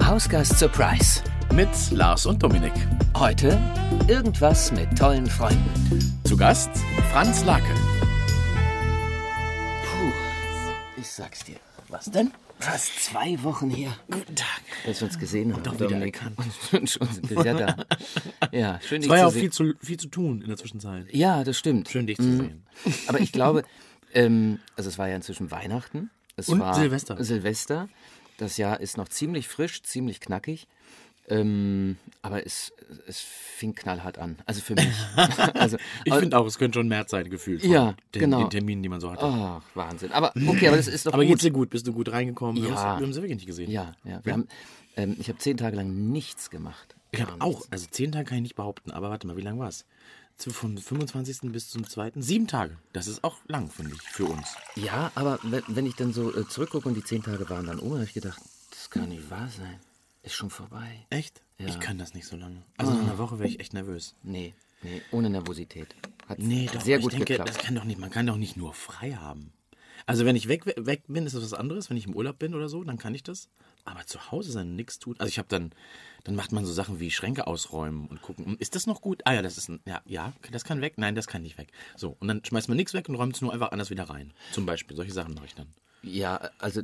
Hausgast Surprise. Mit Lars und Dominik. Heute irgendwas mit tollen Freunden. Zu Gast Franz Lake. Puh, ich sag's dir. Was denn? Fast zwei Wochen her, Guten Tag. dass wir uns gesehen haben. doch wieder Dominik. erkannt. Und schon sind wir wieder da. Ja, schön, Es dich war ja zu auch sehen. viel zu, viel zu tun in der Zwischenzeit. Ja, das stimmt. Schön, dich zu Mhm. sehen. Aber ich glaube, ähm, also es war ja inzwischen Weihnachten. Es Und war Silvester. Silvester. Das Jahr ist noch ziemlich frisch, ziemlich knackig. Ähm, aber es, es fing knallhart an. Also für mich. also, Ich finde auch, es könnte schon März sein, gefühlt. Ja, den, genau. Den Terminen, die man so hatte. Ach, Wahnsinn. Aber okay, aber das ist doch Aber gut. geht's dir gut? Bist du gut reingekommen? Wir, Ja. haben, wir haben sie wirklich nicht gesehen. Ja, ja. Wir haben, ähm, ich habe zehn Tage lang nichts gemacht. Ich habe auch, also zehn Tage kann ich nicht behaupten, aber warte mal, wie lang war Vom 25. bis zum 2. Sieben Tage. Das ist auch lang, finde ich, für uns. Ja, aber wenn, wenn ich dann so äh, zurückgucke und die zehn Tage waren dann um, habe ich gedacht, das kann nicht wahr sein. Ist schon vorbei. Echt? Ja. Ich kann das nicht so lange. Also in einer Woche wäre ich echt nervös. Nee, nee, ohne Nervosität. Hat Nee, doch, sehr ich gut denke, geklappt. das kann doch nicht, man kann doch nicht nur frei haben. Also wenn ich weg, weg bin, ist das was anderes. Wenn ich im Urlaub bin oder so, dann kann ich das. Aber zu Hause sein und nichts tun. Also ich habe dann, dann macht man so Sachen wie Schränke ausräumen und gucken, hm, ist das noch gut? Ah ja, das ist ein, ja, ja, das kann weg. Nein, das kann nicht weg. So, und dann schmeißt man nichts weg und räumt es nur einfach anders wieder rein. Zum Beispiel, solche Sachen mache ich dann. Ja, also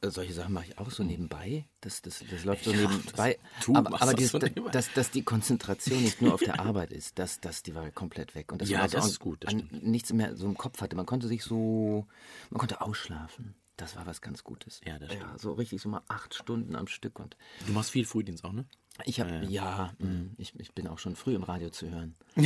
äh, solche Sachen mache ich auch so nebenbei. Das, das, das läuft so Ja, nebenbei. das- du aber aber das dieses, so nebenbei. dass, dass die Konzentration nicht nur auf der Arbeit ist, das, das, die war komplett weg. Und dass Ja, man das auch ist gut, das an nichts mehr so im Kopf hatte. Man konnte sich so, man konnte ausschlafen. Das war was ganz Gutes. Ja, das stimmt. so richtig so mal acht Stunden am Stück. Und Du machst viel Frühdienst auch, ne? ich habe, ja, mh, ich, ich bin auch schon früh im Radio zu hören.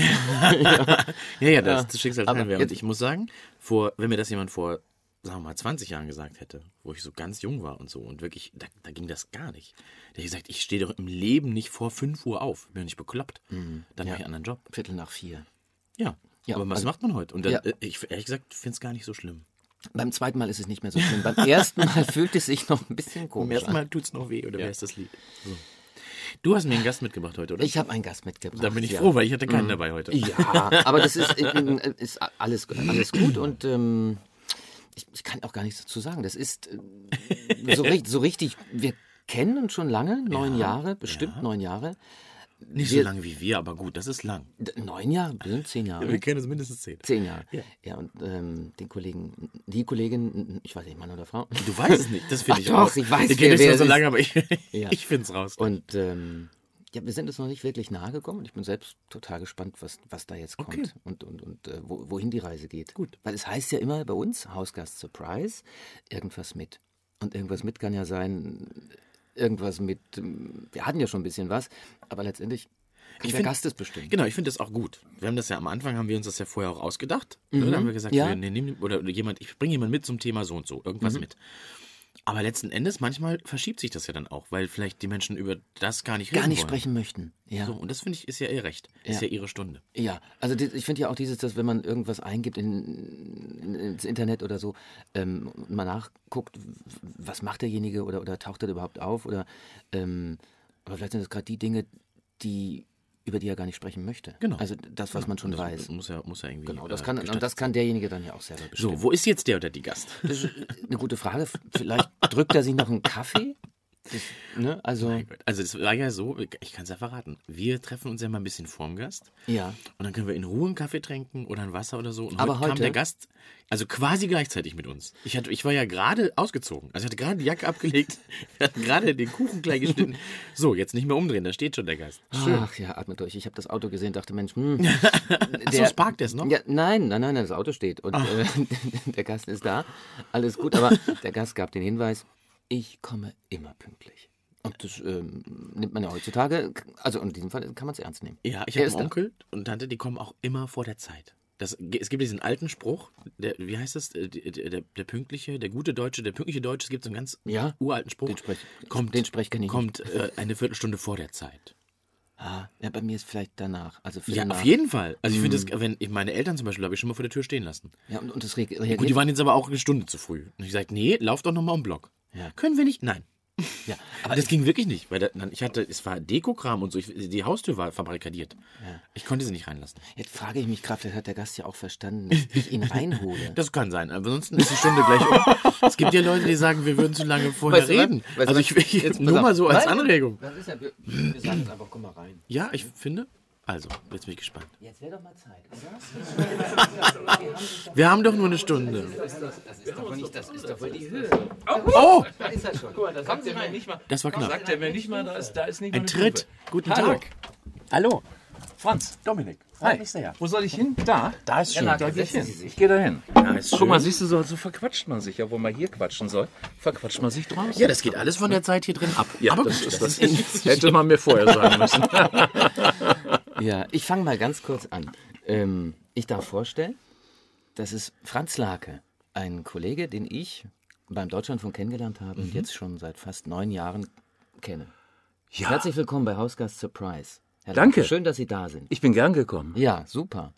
Ja, ja, das, das Schicksal Aber wir. Und ich muss sagen, vor, wenn mir das jemand vor, sagen wir mal, 20 Jahren gesagt hätte, wo ich so ganz jung war und so und wirklich, da, da ging das gar nicht. Da hätte ich gesagt, ich stehe doch im Leben nicht vor 5 Uhr auf. Bin nicht bekloppt. Dann mache ich einen anderen Job. Viertel nach vier. Ja. Ja, aber was also- macht man heute? Und dann, Ja. äh, ich ehrlich gesagt, finde es gar nicht so schlimm. Beim zweiten Mal ist es nicht mehr so schlimm. Beim ersten Mal fühlt es sich noch ein bisschen Beim komisch ersten an. Mal tut es noch weh, oder wer ist das Lied? So. Du hast mir einen Gast mitgebracht heute, oder? Ich habe einen Gast mitgebracht. da bin ich ja. froh, weil ich hatte keinen dabei heute. Ja, aber das ist, äh, ist alles, alles gut und ähm, ich, ich kann auch gar nichts dazu sagen. Das ist äh, so, so richtig, wir kennen uns schon lange, neun Jahre, bestimmt neun Jahre. Nicht wir- so lange wie wir, aber gut, das ist lang. Neun Jahre, bestimmt zehn Jahre. Wir kennen uns mindestens zehn. Zehn Jahre. Ja. Ja, und ähm, den Kollegen, die Kollegin, ich weiß nicht, Mann oder Frau. Du weißt es nicht, das finde ich doch, raus. ich weiß, Wir wer- kennen uns wer so es lange, aber ich, Ja. ich finde es raus. Und ähm, ja, wir sind uns noch nicht wirklich nahe gekommen und ich bin selbst total gespannt, was, was da jetzt kommt Okay. und, und, und äh, wo, wohin die Reise geht. Gut. Weil es heißt ja immer bei uns, Hausgast Surprise, irgendwas mit. Und irgendwas mit kann ja sein, irgendwas mit, ähm, wir hatten ja schon ein bisschen was, aber letztendlich Ich der find- Gast es bestimmen. Genau, ich finde das auch gut. Wir haben das ja am Anfang, haben wir uns das ja vorher auch ausgedacht. Ne? Da haben wir gesagt, Mhm. Ja. wir nehmen, oder jemand, ich bringe jemanden mit zum Thema so und so, irgendwas Mhm. mit. Aber letzten Endes, manchmal verschiebt sich das ja dann auch, weil vielleicht die Menschen über das gar nicht reden Gar nicht wollen. sprechen möchten. Ja. So, und das finde ich, ist ja ihr Recht. Ist Ja. ja ihre Stunde. Ja, also die- ich finde ja auch dieses, dass wenn man irgendwas eingibt in, in, ins Internet oder so, ähm, mal nachguckt, was macht derjenige oder, oder taucht er überhaupt auf oder ähm, aber vielleicht sind das gerade die Dinge, die über die er gar nicht sprechen möchte. Genau. Also das, was man schon Das weiß. Muss ja, muss ja irgendwie. Genau, das äh, kann, und das kann derjenige dann ja auch selber bestimmen. So, wo ist jetzt der oder die Gast? Das ist eine gute Frage. Vielleicht drückt er sich noch einen Kaffee. Das, ne? Also. Also das war ja so, ich kann es ja verraten. Wir treffen uns ja mal ein bisschen vorm Gast. ja. Und dann können wir in Ruhe einen Kaffee trinken oder ein Wasser oder so. Und Aber heute, kam heute- der Gast, also quasi gleichzeitig mit uns. Ich, hatte, ich war ja gerade ausgezogen. Also ich hatte gerade die Jacke abgelegt. Wir hatten gerade den Kuchen klein geschnitten. So, jetzt nicht mehr umdrehen, da steht schon der Gast. Schön. Ach ja, atme durch. Ich habe das Auto gesehen, dachte, Mensch, hm, Achso, es parkt jetzt noch? Ja, nein, nein, nein, das Auto steht und äh, der Gast ist da. Alles gut, aber der Gast gab den Hinweis, ich komme immer pünktlich. Und das ähm, nimmt man ja heutzutage, also in diesem Fall kann man es ernst nehmen. Ja, ich habe einen da. Onkel und Tante, die kommen auch immer vor der Zeit. Das, es gibt diesen alten Spruch, der, wie heißt das? Der, der, der, der pünktliche, der gute Deutsche, der pünktliche Deutsche, es gibt so einen ganz Ja, uralten Spruch. den Sprech, kommt, den Sprech kenne ich kommt äh, eine Viertelstunde vor der Zeit. Ah, ja, bei mir ist vielleicht danach. Also Ja, nach. auf jeden Fall. Also ich finde das, wenn ich meine Eltern zum Beispiel habe ich schon mal vor der Tür stehen lassen. Ja, und, und das re Gut, reagiert. die waren jetzt aber auch eine Stunde zu früh. Und ich sagte, nee, lauf doch nochmal um Block. Ja. Können wir nicht? Nein. Ja, Aber das ging wirklich nicht, weil da, ich hatte, es war Dekokram und so. Ich, die Haustür war verbarrikadiert. Ich konnte sie nicht reinlassen. Jetzt frage ich mich gerade, das hat der Gast ja auch verstanden, dass ich ihn reinhole. Das kann sein. Aber ansonsten ist die Stunde gleich um. Es gibt ja Leute, die sagen, wir würden zu lange vorher Weißt du reden. Weißt du also was? ich will Jetzt nur mal so als Nein. Anregung. Das ist ja, wir, wir sagen jetzt einfach, komm mal rein. Ja, ich finde. Also, jetzt bin ich gespannt. Jetzt wäre doch mal Zeit, oder? Wir haben doch nur eine Stunde. Das ist doch nicht, das ist doch wohl die Höhe. Oh, Da ist er schon. Das sagt er mir nicht mal. das war knapp. Sagt er mir nicht mal, da ist, da ist nicht mal Ein Tritt. Guten Hallo. Tag. Hallo. Franz. Dominik. Hi. Wo soll ich hin? Da. Da ist schön. Da gehe ich hin. Ich gehe da hin. Ja, ist Guck mal, schön. siehst du, so, so verquatscht man sich. Ja, wo man hier quatschen soll, verquatscht man sich draußen. Ja, das geht alles von der Zeit hier drin ab. Ja, Aber das, gut, ist, das ist, hätte man mir vorher sagen müssen. Ja, ich fange mal ganz kurz an. Ähm, ich darf vorstellen, das ist Franz Lake, ein Kollege, den ich beim Deutschlandfunk kennengelernt habe und jetzt schon seit fast neun Jahren kenne. Ja, Herzlich willkommen bei Hausgast Surprise. Herr Danke. Lake, Schön, dass Sie da sind. ich bin gern gekommen. Ja, super.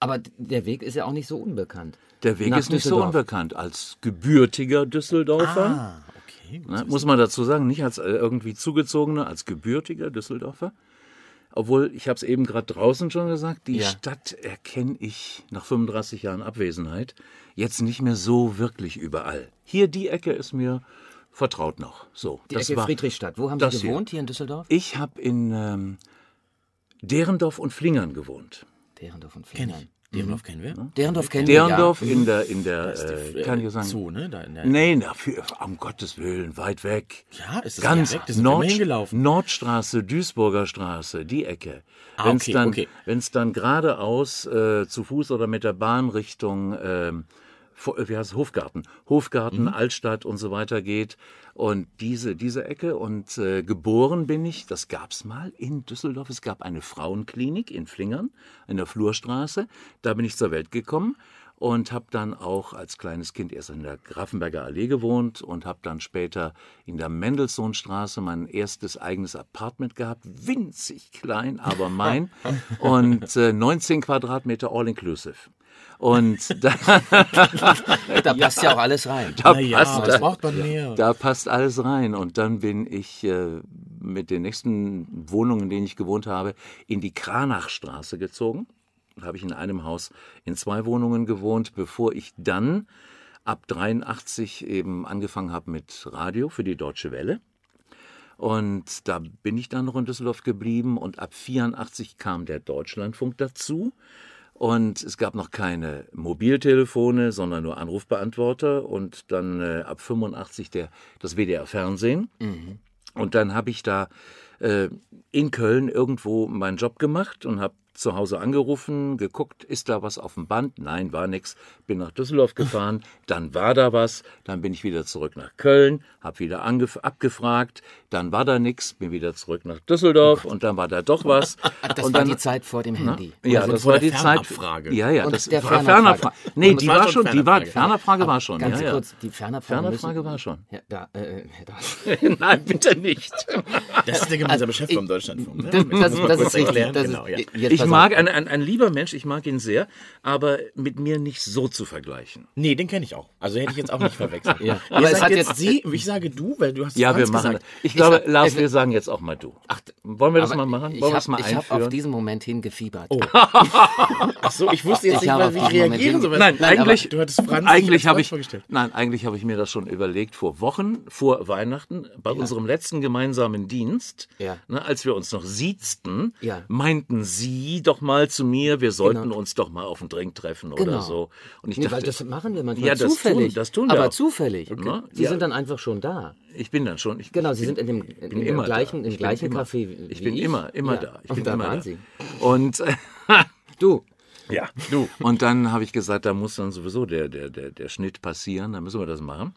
Aber der Weg ist ja auch nicht so unbekannt. Der Weg Nach ist nicht so unbekannt. Als gebürtiger Düsseldorfer, Ah, okay. ne, muss man dazu sagen, nicht als äh, irgendwie zugezogener, als gebürtiger Düsseldorfer. Obwohl, ich habe es eben gerade draußen schon gesagt, die Ja. Stadt erkenne ich nach 35 Jahren Abwesenheit jetzt nicht mehr so wirklich überall. Hier die Ecke ist mir vertraut noch. So, Die das Ecke war, Friedrichstadt. Wo haben Sie hier. gewohnt, hier in Düsseldorf? Ich habe in ähm, Derendorf und Flingern gewohnt. Derendorf und Kenn Flingern. Derendorf kennen wir. Derendorf kennen Derendorf wir, ja. in der, in der, äh, kann ich sagen. Zoo, ne? Da in der, Nee, na, für, um Gottes Willen, weit weg. Ja, ist das Ganz weit weg? Nord, hingelaufen. Nordstraße, Duisburger Straße, die Ecke. Ah, Wenn's okay, dann, okay. Wenn's dann geradeaus äh, zu Fuß oder mit der Bahn Richtung ähm, vor- wie heißt es, Hofgarten, Hofgarten, Mhm. Altstadt und so weiter geht. Und diese, diese Ecke. Und äh, geboren bin ich, das gab's mal in Düsseldorf. Es gab eine Frauenklinik in Flingern, in der Flurstraße. Da bin ich zur Welt gekommen und habe dann auch als kleines Kind erst in der Grafenberger Allee gewohnt und habe dann später in der Mendelssohnstraße mein erstes eigenes Apartment gehabt, winzig klein, aber mein und äh, 19 Quadratmeter all inclusive. Und da, Da passt ja auch alles rein. da Na ja, passt was braucht man mehr? da passt alles rein. Und dann bin ich äh, mit den nächsten Wohnungen, in denen ich gewohnt habe, in die Kranachstraße gezogen. Da habe ich in einem Haus in zwei Wohnungen gewohnt, bevor ich dann ab 83 eben angefangen habe mit Radio für die Deutsche Welle. Und da bin ich dann noch in Düsseldorf geblieben und ab 84 kam der Deutschlandfunk dazu. Und es gab noch keine Mobiltelefone, sondern nur Anrufbeantworter und dann äh, ab 85 der, das WDR Fernsehen. Und dann habe ich da äh, in Köln irgendwo meinen Job gemacht und habe zu Hause angerufen, geguckt, ist da was auf dem Band? Nein, war nix. Bin nach Düsseldorf gefahren, dann war da was, dann bin ich wieder zurück nach Köln, habe wieder abgefragt, dann war da nix, bin wieder zurück nach Düsseldorf und dann war da doch was. Das und war dann, die Zeit vor dem Handy. ja, Oder das war die Zeit. Ja, ja, Und das der war Fernabfrage. Fernabfrage. Nee, die war war schon die war, Fernabfrage. War schon. Ganz ja, kurz, die Fernabfrage. Fernabfrage war schon. Ja, da, äh, da. Nein, bitte nicht. Das ist der gemeinsame Chef vom Deutschlandfunk. Ne? Das, das, das Kurz ist richtig. Das genau, ist, ja. jetzt Ich pass mag, ein, ein, ein lieber Mensch, ich mag ihn sehr, aber mit mir nicht so zu vergleichen. Nee, den kenne ich auch. Also hätte ich jetzt auch nicht verwechselt. Ja. Ihr Aber es sagt hat jetzt Sie, ich sage du, weil du hast Ja, wir machen gesagt. das. Ich glaube, sag- Lars, wir sagen jetzt auch mal du. Ach, wollen wir das mal machen? Ich Wollen wir habe hab auf diesen Moment hingefiebert. Oh. Ach so, ich wusste jetzt Ich nicht mal, wie ich reagieren soll. Nein, Nein, eigentlich, Du hattest Franz eigentlich habe ich, nein, eigentlich habe ich mir das schon überlegt vor Wochen, vor Weihnachten, bei unserem letzten gemeinsamen Dienst, Ja. ne, als wir uns noch siezten, Ja. meinten Sie doch mal zu mir, wir sollten Genau. uns doch mal auf einen Drink treffen Genau. oder so. Und ich Nee, weil dachte, das machen wir manchmal Ja, das zufällig. tun- das tun wir aber auch. zufällig. Okay. Sie Ja. sind dann einfach schon da. ich bin dann schon. Ich, Genau, Sie bin, sind in dem, in dem immer gleichen, im gleichen immer, Café wie Ich bin ich. immer, immer Ja. da. Ich Und bin da immer waren da. Sie. Und äh, Du, Ja, du. Und dann habe ich gesagt, da muss dann sowieso der, der, der, der Schnitt passieren, da müssen wir das machen.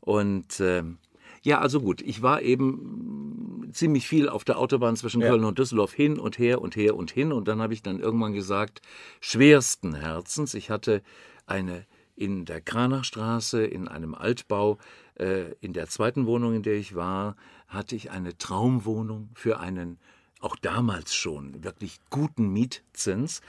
Und ähm, ja, also gut, ich war eben ziemlich viel auf der Autobahn zwischen Köln und Düsseldorf hin und her und her und hin. Und dann habe ich dann irgendwann gesagt, schwersten Herzens, ich hatte eine in der Kranachstraße, in einem Altbau, äh, in der zweiten Wohnung, in der ich war, hatte ich eine Traumwohnung für einen auch damals schon wirklich guten Mietzins.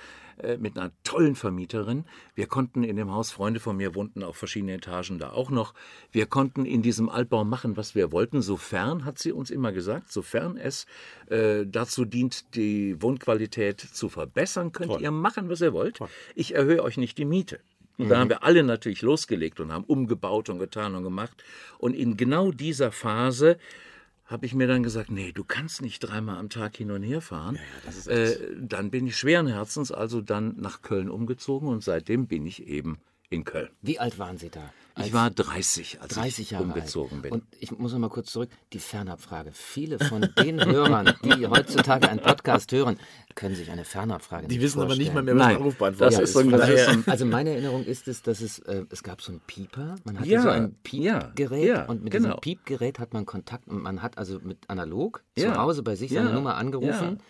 Äh, mit einer tollen Vermieterin. Wir konnten in dem Haus, Freunde von mir wohnten auf verschiedenen Etagen da auch noch. Wir konnten in diesem Altbau machen, was wir wollten, sofern, hat sie uns immer gesagt, sofern es äh, dazu dient, die Wohnqualität zu verbessern, könnt Toll. ihr machen, was ihr wollt. Ich erhöhe euch nicht die Miete. Und da haben wir alle natürlich losgelegt und haben umgebaut und getan und gemacht. Und in genau dieser Phase habe ich mir dann gesagt, nee, du kannst nicht dreimal am Tag hin und her fahren. äh, dann bin ich schweren Herzens also dann nach Köln umgezogen und seitdem bin ich eben in Köln. Wie alt waren Sie da? Ich war 30, als 30 ich Jahre umgezogen alt. bin. Und ich muss noch mal kurz zurück, die Fernabfrage. Viele von den Hörern, die heutzutage einen Podcast hören, können sich eine Fernabfrage Die nicht wissen aber nicht mal mehr, was Nein, ein Anrufbeantworter das ist. ist so das ist daher- so ein- Also meine Erinnerung ist es, dass es, äh, es gab so ein Pieper, man hatte Ja, so ein ja, Piepgerät ja, und mit genau. diesem Piepgerät hat man Kontakt und man hat also mit analog Ja, zu Hause bei sich seine ja, Nummer angerufen ja.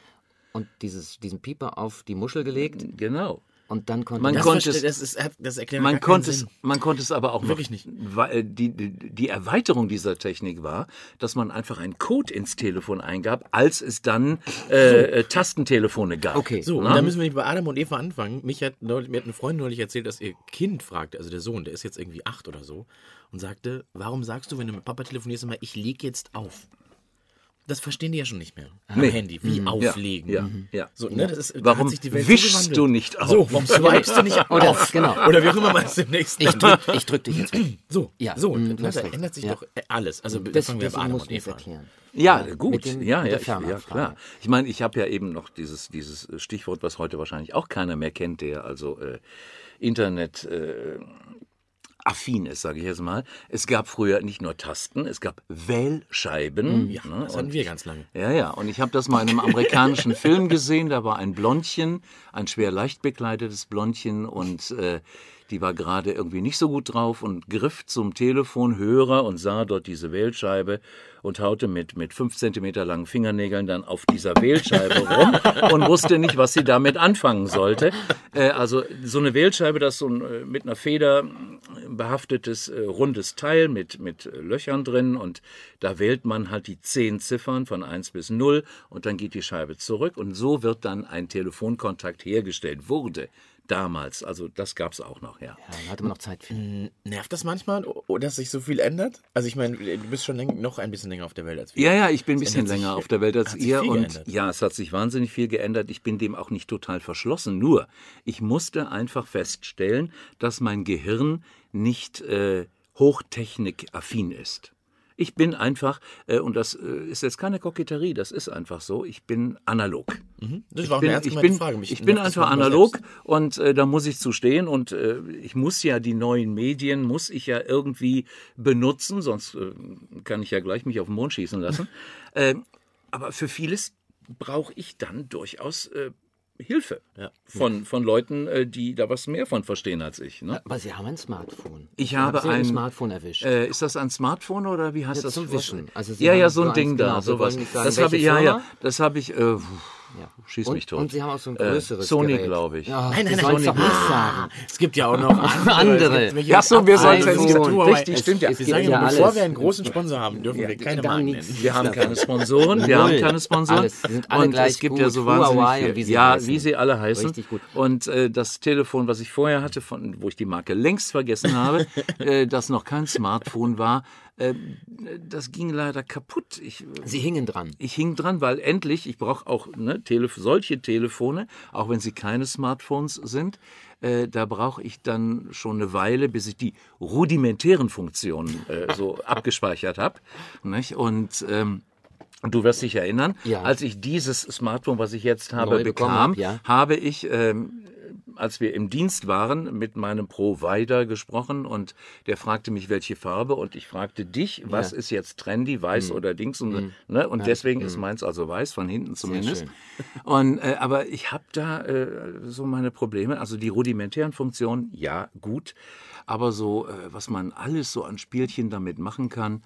und dieses, diesen Pieper auf die Muschel gelegt genau. Und dann konnte Man das, konnte es- das, ist, das erklärt Man konnte, es, man konnte es aber auch noch, Wirklich nicht. Weil die, die, die Erweiterung dieser Technik war, dass man einfach einen Code ins Telefon eingab, als es dann äh, äh, Tastentelefone gab. Okay. So, und da müssen wir nicht bei Adam und Eva anfangen. Mich hat, neulich- mir hat ein Freund neulich erzählt, dass ihr Kind fragte, also der Sohn, der ist jetzt irgendwie acht oder so, und sagte, warum sagst du, wenn du mit Papa telefonierst, immer, ich leg jetzt auf? Das verstehen die ja schon nicht mehr. Am Nee. Handy, wie auflegen. Ja, ja. So, ne, das ist, da Warum hat sich die Welt wischst so du nicht auf? So, warum swipest du nicht Oder- auf? genau. Oder wie auch immer man es demnächst ich drück, ich drück dich jetzt weg. So, Ja, so, hast da ändert sich doch alles. Also, da Das, fangen wir bei Adam muss und Eva erklären. Ja, Mit gut. dem- ja, ja, ich, ja, klar. Ich meine, ich habe ja eben noch dieses, dieses Stichwort, was heute wahrscheinlich auch keiner mehr kennt, der also äh, Internet äh, affin ist, sage ich jetzt mal. Es gab früher nicht nur Tasten, es gab Wählscheiben. Ja, Das hatten wir ganz lange. Ja, ja. Und ich habe das mal in einem amerikanischen Film gesehen. Da war ein Blondchen, ein schwer leicht bekleidetes Blondchen und äh, die war gerade irgendwie nicht so gut drauf und griff zum Telefonhörer und sah dort diese Wählscheibe und haute mit, mit fünf Zentimeter langen Fingernägeln dann auf dieser Wählscheibe rum und wusste nicht, was sie damit anfangen sollte. Äh, also so eine Wählscheibe, das ist so ein, äh, mit einer Feder äh, behaftetes äh, rundes Teil mit, mit äh, Löchern drin und da wählt man halt die zehn Ziffern von 1 bis 0 und dann geht die Scheibe zurück und so wird dann ein Telefonkontakt hergestellt. Wurde damals, also das gab es auch noch, ja. Ja, dann hatte man noch Zeit für. Nervt das manchmal, dass sich so viel ändert? Also ich meine, du bist schon noch ein bisschen länger auf der Welt als wir. Ja, ja, ich bin ein bisschen sich- länger auf der Welt als ihr und geändert. ja, es hat sich wahnsinnig viel geändert. Ich bin dem auch nicht total verschlossen. Nur, ich musste einfach feststellen, dass mein Gehirn nicht äh, hochtechnikaffin ist. Ich bin einfach, äh, und das äh, ist jetzt keine Koketterie, das ist einfach so, ich bin analog. Das war auch bin, eine ernst ich bin, Frage. Mich ich bin einfach manchmal analog selbst. und äh, da muss ich zu stehen und äh, ich muss ja die neuen Medien, muss ich ja irgendwie benutzen, sonst äh, kann ich ja gleich mich auf den Mond schießen lassen. äh, aber für vieles brauche ich dann durchaus äh, Hilfe Ja. von, von Leuten, äh, die da was mehr von verstehen als ich. Ne? Aber Sie haben ein Smartphone. Ich hab habe Sie ein ein Smartphone erwischt. Äh, ist das ein Smartphone oder wie heißt Ja, das? zum Wischen. Also Sie ja, ja, so ein Ding da, genau, sowas. sagen, das habe ich, ja, ja, das habe ich. Äh, Ja. schieß und, mich tot. Und Sie haben auch so ein Äh, größeres Sony, Gerät. glaube ich. Ja, Nein, nein, nein, Sony. nicht Ah, sagen. Es gibt ja auch noch andere. Andere. Es gibt Ja, so, wir sollten Abteilungen, jetzt iPhone. Huawei. richtig, stimmt ja. Es Wir gibt sagen ja ja, bevor alles. wir einen großen Sponsor haben, dürfen wir keine Marken nennen. Wir haben keine Sponsoren, wir haben keine Sponsoren. Alles. Sind alle und gleich es gibt gut. ja so wahnsinnig wie sie ja, heißen. wie sie alle heißen. Richtig gut. Und äh, das Telefon, was ich vorher hatte, von, wo ich die Marke längst vergessen habe, äh, das noch kein Smartphone war, äh, das ging leider kaputt. Ich, Sie hingen dran. ich hing dran, weil endlich, ich brauche auch ne, Tele solche Telefone, auch wenn sie keine Smartphones sind, äh, da brauche ich dann schon eine Weile, bis ich die rudimentären Funktionen äh, so abgespeichert habe. Und ähm, du wirst dich erinnern, Ja. als ich dieses Smartphone, was ich jetzt habe, Neu bekam, hab, ja. habe ich, ähm, als wir im Dienst waren, mit meinem Provider gesprochen und der fragte mich, welche Farbe und ich fragte dich, was ist jetzt trendy, weiß oder Dings und, ne? und deswegen ist meins also weiß, von hinten zumindest. Und, äh, aber ich habe da äh, so meine Probleme, also die rudimentären Funktionen, ja, gut, aber so, äh, was man alles so an Spielchen damit machen kann,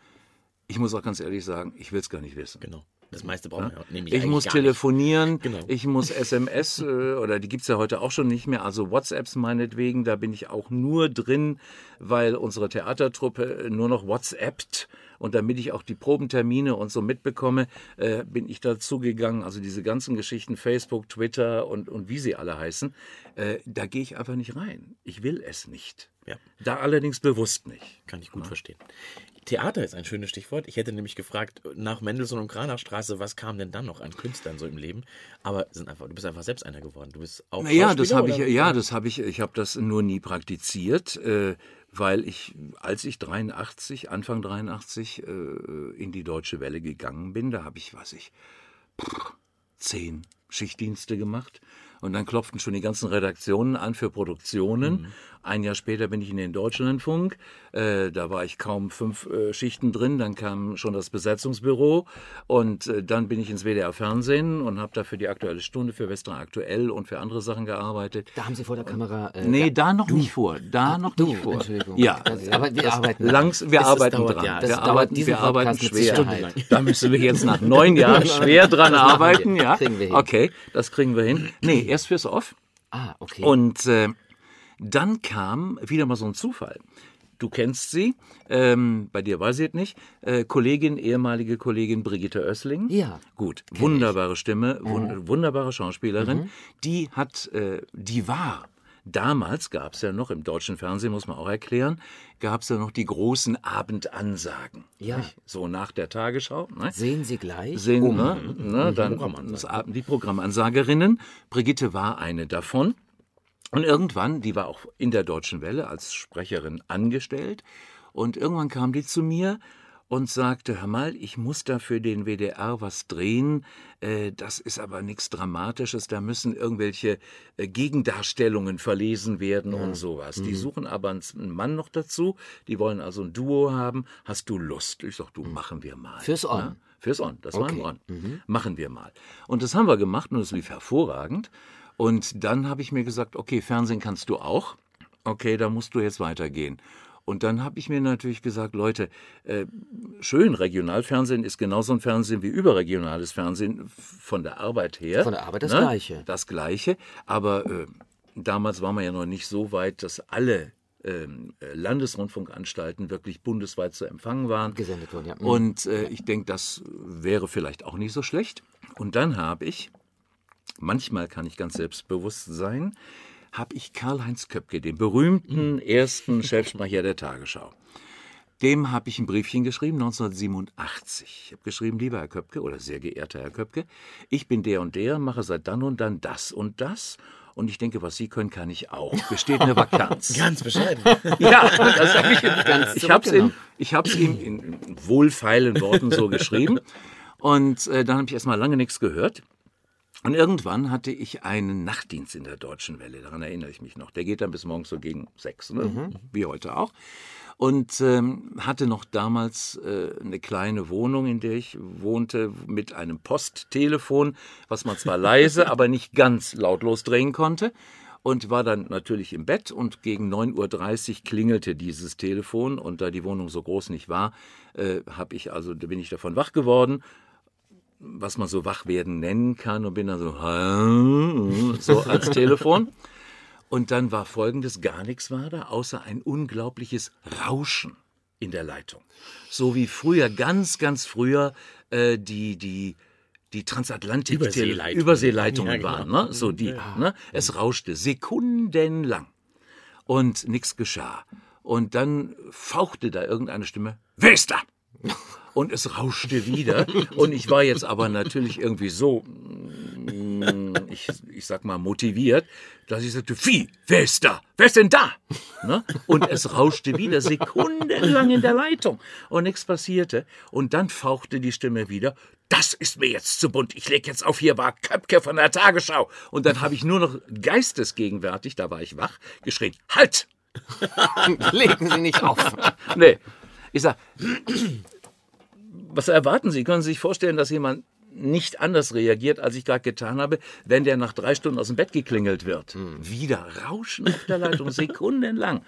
ich muss auch ganz ehrlich sagen, ich will es gar nicht wissen. Genau. Das meiste brauchen wir nämlich Ich muss telefonieren, Genau. ich muss SMS, äh, oder die gibt's ja heute auch schon nicht mehr, also WhatsApps meinetwegen, da bin ich auch nur drin, weil unsere Theatertruppe äh, nur noch WhatsAppt Und damit ich auch die Probentermine und so mitbekomme, äh, bin ich dazu gegangen. Also diese ganzen Geschichten, Facebook, Twitter und, und wie sie alle heißen, äh, da gehe ich einfach nicht rein. Ich will es nicht. Ja. Da allerdings bewusst nicht. Kann ich gut verstehen. Theater ist ein schönes Stichwort. Ich hätte nämlich gefragt nach Mendelssohn und Kranachstraße, was kam denn dann noch an Künstlern so im Leben? Aber sind einfach, du bist einfach selbst einer geworden. Du bist auch Ja, das habe ich, ja, das habe ich, ich habe das nur nie praktiziert, äh, weil ich, als ich 83, Anfang 83 äh, in die Deutsche Welle gegangen bin, da habe ich, weiß ich, pff, zehn Schichtdienste gemacht. Und dann klopften schon die ganzen Redaktionen an für Produktionen. Ein Jahr später bin ich in den Deutschlandfunk. Äh, da war ich kaum fünf äh, Schichten drin. Dann kam schon das Besetzungsbüro. Und äh, dann bin ich ins WDR Fernsehen und habe da für die Aktuelle Stunde, für Western Aktuell und für andere Sachen gearbeitet. Da haben Sie vor der Kamera. Äh, Nee, da noch nicht vor. Da noch du, nicht vor. Entschuldigung. Ja, Das, aber wir arbeiten. Langs, wir arbeiten dauert dran. Das wir arbeiten, wir arbeiten schwer. Da müssen wir jetzt nach neun Jahren schwer dran arbeiten. Ja, Kriegen wir hin. okay, das kriegen wir hin. Nee, erst fürs Off. Ah, okay. Und äh, dann kam wieder mal so ein Zufall. Du kennst sie, ähm, bei dir weiß ich es nicht. Äh, Kollegin, ehemalige Kollegin Brigitte Oessling. Ja, Gut, wunderbare Stimme, wun wunderbare Schauspielerin. Die hat, äh, die war. Damals gab es ja noch, im deutschen Fernsehen muss man auch erklären, gab es ja noch die großen Abendansagen. Ja. Nicht? So nach der Tagesschau. Ne? Sehen Sie gleich. sehen, Oh, ne, ne, dann das, die Programmansagerinnen. Brigitte war eine davon. Und irgendwann, die war auch in der Deutschen Welle als Sprecherin angestellt. Und irgendwann kam die zu mir und sagte, hör mal, ich muss da für den WDR was drehen. Äh, das ist aber nichts Dramatisches. Da müssen irgendwelche äh, Gegendarstellungen verlesen werden und sowas. Die suchen aber einen Mann noch dazu. Die wollen also ein Duo haben. Hast du Lust? Ich sag, du, machen wir mal. Fürs On. Ja? Fürs On, das war Okay. im On. Machen wir mal. Und das haben wir gemacht und es lief hervorragend. Und dann habe ich mir gesagt, okay, Fernsehen kannst du auch. Okay, da musst du jetzt weitergehen. Und dann habe ich mir natürlich gesagt, Leute, äh, schön, Regionalfernsehen ist genauso ein Fernsehen wie überregionales Fernsehen von der Arbeit her. Von der Arbeit das ne? Gleiche. Das Gleiche. Aber äh, damals waren wir ja noch nicht so weit, dass alle ähm, äh, Landesrundfunkanstalten wirklich bundesweit zu empfangen waren. Gesendet wurden, ja. Mhm. Und äh, ich denke, das wäre vielleicht auch nicht so schlecht. Und dann habe ich, manchmal kann ich ganz selbstbewusst sein, habe ich Karl-Heinz Köpke, den berühmten ersten Chefsprecher der Tagesschau. Dem habe ich ein Briefchen geschrieben, 1987. Ich habe geschrieben, lieber Herr Köpke oder sehr geehrter Herr Köpke, ich bin der und der, mache seit dann und dann das und das. Und ich denke, was Sie können, kann ich auch. Besteht eine Vakanz. Ganz bescheiden. Ja, das habe ich Ganz Ich habe es ich hab's ihm in wohlfeilen Worten so geschrieben. Und äh, dann habe ich erstmal lange nichts gehört. Und irgendwann hatte ich einen Nachtdienst in der Deutschen Welle, daran erinnere ich mich noch. Der geht dann bis morgens so gegen sechs, ne? wie heute auch. Und ähm, hatte noch damals äh, eine kleine Wohnung, in der ich wohnte, mit einem Posttelefon, was man zwar leise, aber nicht ganz lautlos drehen konnte. Und war dann natürlich im Bett und gegen 9.30 Uhr klingelte dieses Telefon und da die Wohnung so groß nicht war, äh, habe ich also, bin ich davon wach geworden, was man so wach werden nennen kann und bin dann so, so als Telefon. Und dann war folgendes, gar nichts war da, außer ein unglaubliches Rauschen in der Leitung. So wie früher, ganz, ganz früher, äh, die, die, die Transatlantik Überseeleitungen. Überseeleitungen Ja, genau. waren, ne? So die, ne? Es rauschte sekundenlang und nichts geschah. Und dann fauchte da irgendeine Stimme, wer ist da? Und es rauschte wieder. Und ich war jetzt aber natürlich irgendwie so, mm, ich, ich sag mal, motiviert, dass ich sagte, Vieh, wer ist da? Wer ist denn da? Ne? Und es rauschte wieder sekundenlang in der Leitung. Und nichts passierte. Und dann fauchte die Stimme wieder, das ist mir jetzt zu bunt. Ich leg jetzt auf, hier war Köpke von der Tagesschau. Und dann habe ich nur noch geistesgegenwärtig, da war ich wach, geschrien, halt! Legen Sie nicht auf. Nee. Ich sag, was erwarten Sie? Können Sie sich vorstellen, dass jemand nicht anders reagiert, als ich gerade getan habe, wenn der nach drei Stunden aus dem Bett geklingelt wird? Wieder Rauschen auf der Leitung, sekundenlang.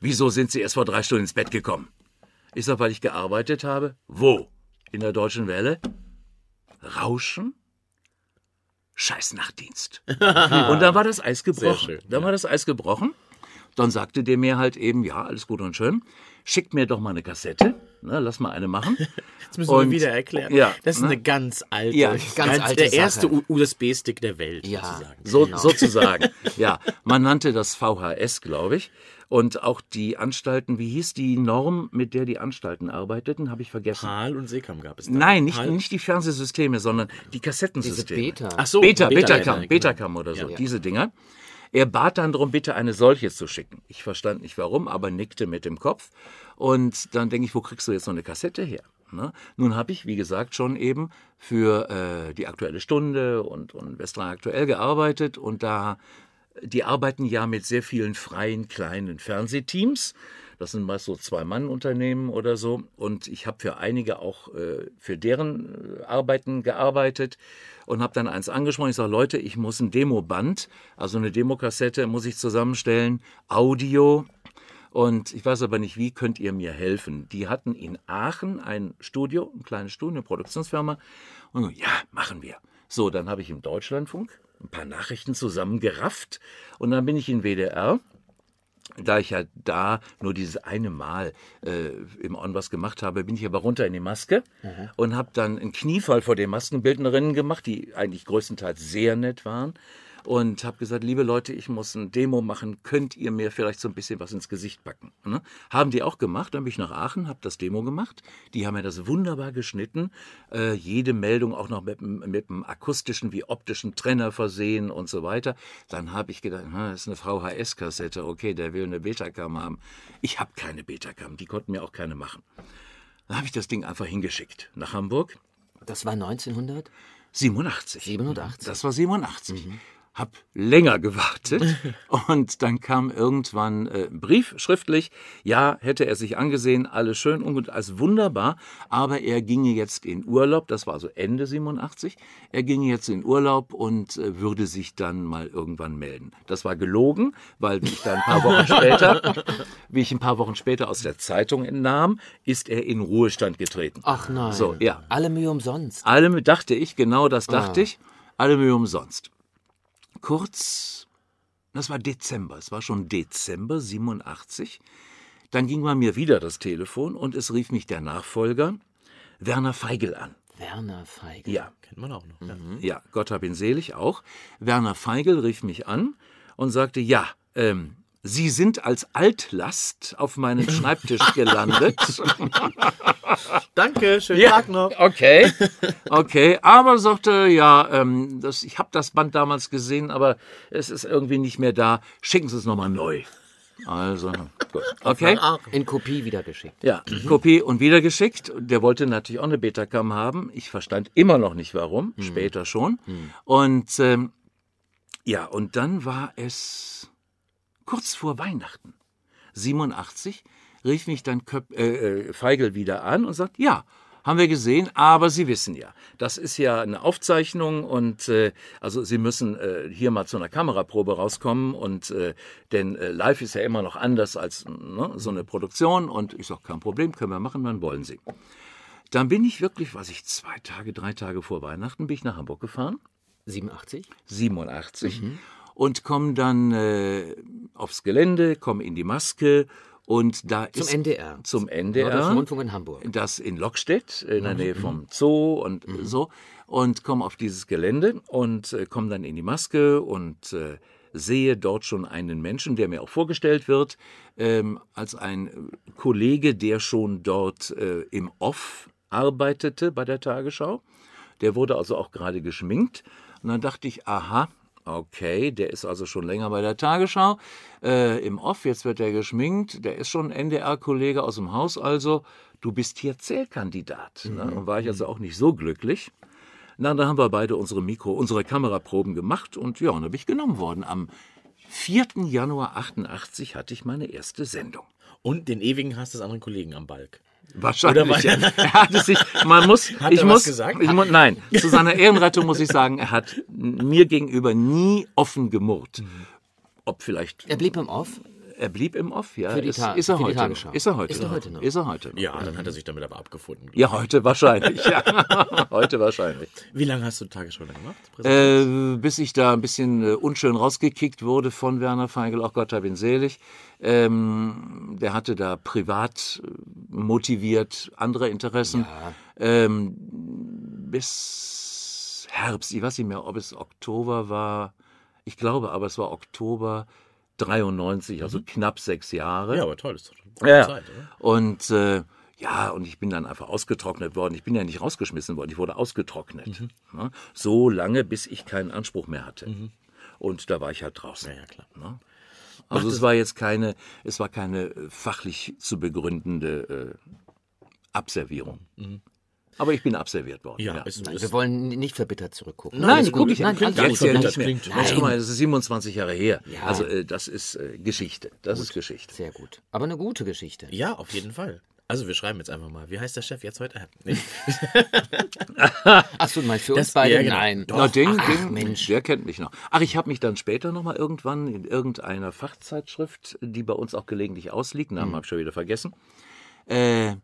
Wieso sind Sie erst vor drei Stunden ins Bett gekommen? Ich sag, weil ich gearbeitet habe. Wo? In der Deutschen Welle? Rauschen? Scheiß Nachtdienst. Und dann war das Eis gebrochen. schön, dann war das Eis gebrochen. Dann sagte der mir halt eben, ja, alles gut und schön. Schickt mir doch mal eine Kassette. Ne, lass mal eine machen. Das müssen Und- wir wieder erklären. ja, das ist ne? eine ganz alte, Ja, ganz ganz alte der Sache. erste USB-Stick der Welt, Ja. sozusagen. So, Genau. Sozusagen. Ja, man nannte das VHS, glaube ich. Und auch die Anstalten, wie hieß die Norm, mit der die Anstalten arbeiteten, habe ich vergessen. PAL und Sekam gab es da. Nein, nicht, PAL? nicht die Fernsehsysteme, sondern die Diese Kassettensysteme. Beta. Ach so, Beta, Beta- Betacam, genau. Betacam oder so, Ja. diese Dinger. Er bat dann darum, bitte eine solche zu schicken. Ich verstand nicht warum, aber nickte mit dem Kopf. Und dann denke ich, wo kriegst du jetzt noch eine Kassette her? Ne? Nun habe ich, wie gesagt, schon eben für äh, die Aktuelle Stunde und, und Westray Aktuell gearbeitet und da die arbeiten ja mit sehr vielen freien kleinen Fernsehteams. Das sind meist so Zwei-Mann-Unternehmen oder so. Und ich habe für einige auch äh, für deren äh, Arbeiten gearbeitet und habe dann eins angesprochen. Ich sage, Leute, ich muss ein Demoband, also eine Demokassette muss ich zusammenstellen, Audio. Und ich weiß aber nicht, wie könnt ihr mir helfen? Die hatten in Aachen ein Studio, ein kleines Studio, eine Produktionsfirma. Und so, ja, machen wir. So, dann habe ich im Deutschlandfunk ein paar Nachrichten zusammengerafft und dann bin ich in WDR da ich ja da nur dieses eine Mal äh, im On was gemacht habe, bin ich aber runter in die Maske und habe dann einen Kniefall vor den Maskenbildnerinnen gemacht, die eigentlich größtenteils sehr nett waren. Und habe gesagt, liebe Leute, ich muss ein Demo machen, könnt ihr mir vielleicht so ein bisschen was ins Gesicht packen? Ne? Haben die auch gemacht, dann bin ich nach Aachen, habe das Demo gemacht. Die haben mir das wunderbar geschnitten, äh, jede Meldung auch noch mit, einem- mit einem akustischen wie optischen Trenner versehen und so weiter. Dann habe ich gedacht, hm, das ist eine VHS-Kassette, okay, der will eine Betacam haben. Ich habe keine Betacam, die konnten mir auch keine machen. Dann habe ich das Ding einfach hingeschickt nach Hamburg. Das war 1900? 87. 87. Das war 87. Hab länger gewartet und dann kam irgendwann äh, ein Brief schriftlich. Ja, hätte er sich angesehen, alles schön und gut, alles wunderbar, aber er ginge jetzt in Urlaub, das war also Ende 87. Er ginge jetzt in Urlaub und äh, würde sich dann mal irgendwann melden. Das war gelogen, weil wie ich dann ein paar Wochen später, wie ich ein paar Wochen später aus der Zeitung entnahm, ist er in Ruhestand getreten. Ach nein. So, ja. Alle Mühe umsonst. Alle Mühe, dachte ich, genau das dachte Ah. ich. Alle Mühe umsonst. Kurz, das war Dezember, es war schon Dezember 87. Dann ging bei mir wieder das Telefon und es rief mich der Nachfolger, Werner Feigl, an. Werner Feigl. Ja, Kennt man auch noch. Ja. ja, Gott hab ihn selig auch. Werner Feigl rief mich an und sagte, ja, ähm, Sie sind als Altlast auf meinen Schreibtisch gelandet. Danke, schönen Ja, Tag noch. Okay, okay. Aber sagte, ja, ähm, das, ich habe das Band damals gesehen, aber es ist irgendwie nicht mehr da. Schicken Sie es nochmal neu. Also, gut. Okay. In Kopie wieder geschickt. Ja, Kopie und wieder geschickt. Der wollte natürlich auch eine Betacam haben. Ich verstand immer noch nicht warum, später schon. Und ähm, ja, und dann war es kurz vor Weihnachten, 87, rief mich dann Köp äh, äh, Feigl wieder an und sagt, ja, haben wir gesehen, aber Sie wissen ja, das ist ja eine Aufzeichnung und äh, also Sie müssen äh, hier mal zu einer Kameraprobe rauskommen und äh, denn äh, live ist ja immer noch anders als ne, so eine Produktion und ich sage, kein Problem, können wir machen, wann wollen Sie. Dann bin ich wirklich, was ich zwei Tage, drei Tage vor Weihnachten, bin ich nach Hamburg gefahren 87? 87 und komme dann äh, aufs Gelände, komme in die Maske und da Zum ist NDR. zum NDR Rundfunk in Hamburg. das in Lockstedt in der Nähe vom Zoo und so und komme auf dieses Gelände und äh, komme dann in die Maske und äh, sehe dort schon einen Menschen, der mir auch vorgestellt wird, ähm, als ein Kollege, der schon dort äh, im Off arbeitete bei der Tagesschau. Der wurde also auch gerade geschminkt. Und dann dachte ich, aha, okay, der ist also schon länger bei der Tagesschau. Äh, Im Off, jetzt wird er geschminkt. Der ist schon NDR-Kollege aus dem Haus, also du bist hier Zählkandidat. Ne? Und war ich also auch nicht so glücklich. Na, dann haben wir beide unsere Mikro, unsere Kameraproben gemacht und ja, und da bin ich genommen worden. Am 4. Januar 88 hatte ich meine erste Sendung. Und den ewigen Hass des anderen Kollegen am Balk. Wahrscheinlich. Oder ja. Er hatte sich, man muss, Hat ich er was muss, gesagt? Ich muss, nein, zu seiner Ehrenrettung muss ich sagen, er hat mir gegenüber nie offen gemurrt. Ob vielleicht, Er blieb im Off. er blieb im Off, ja. Für die ist, ist er für die heute Tagesschau. noch. Ist er heute Ist er noch. heute noch. Ist er heute noch. Ja, dann hat er sich damit aber abgefunden. Ja, heute wahrscheinlich. Ja. heute wahrscheinlich. Wie lange hast du Tagesschau gemacht? Äh, bis ich da ein bisschen äh, unschön rausgekickt wurde von Werner Feigl, auch Gott hab ihn selig. Ähm, der hatte da privat äh, motiviert, andere Interessen. Ähm, bis Herbst, ich weiß nicht mehr, ob es Oktober war. Ich glaube aber, es war Oktober 93, also knapp sechs Jahre. Ja, aber toll, ist doch Ja. Zeit, oder? Und äh, ja, und ich bin dann einfach ausgetrocknet worden. Ich bin ja nicht rausgeschmissen worden, ich wurde ausgetrocknet. Ne? So lange, bis ich keinen Anspruch mehr hatte. Und da war ich halt draußen. Ja, ja, klar. Ne? Also es war jetzt keine, es war keine äh, fachlich zu begründende äh, Abservierung. Aber ich bin abserviert worden. Ja, ist, Nein, ist, wir wollen nicht verbittert zurückgucken. Nein, Alles gucke gut. ich Nein, Nein, alles jetzt ja gut. nicht mehr. klingt- guck mal, das ist 27 Jahre her. Ja. Also äh, das ist äh, Geschichte. Das ist Geschichte. Sehr gut. Aber eine gute Geschichte. ja, auf jeden Fall. Also wir schreiben jetzt einfach mal. Wie heißt der Chef jetzt heute? Äh, Nee. Achso, du meinst für Das- uns beide? ja, genau. Nein. Doch. Na, den, Ach, den, Mensch. der kennt mich noch. Ach, ich habe mich dann später noch mal irgendwann in irgendeiner Fachzeitschrift, die bei uns auch gelegentlich ausliegt, Namen habe ich schon wieder vergessen, äh,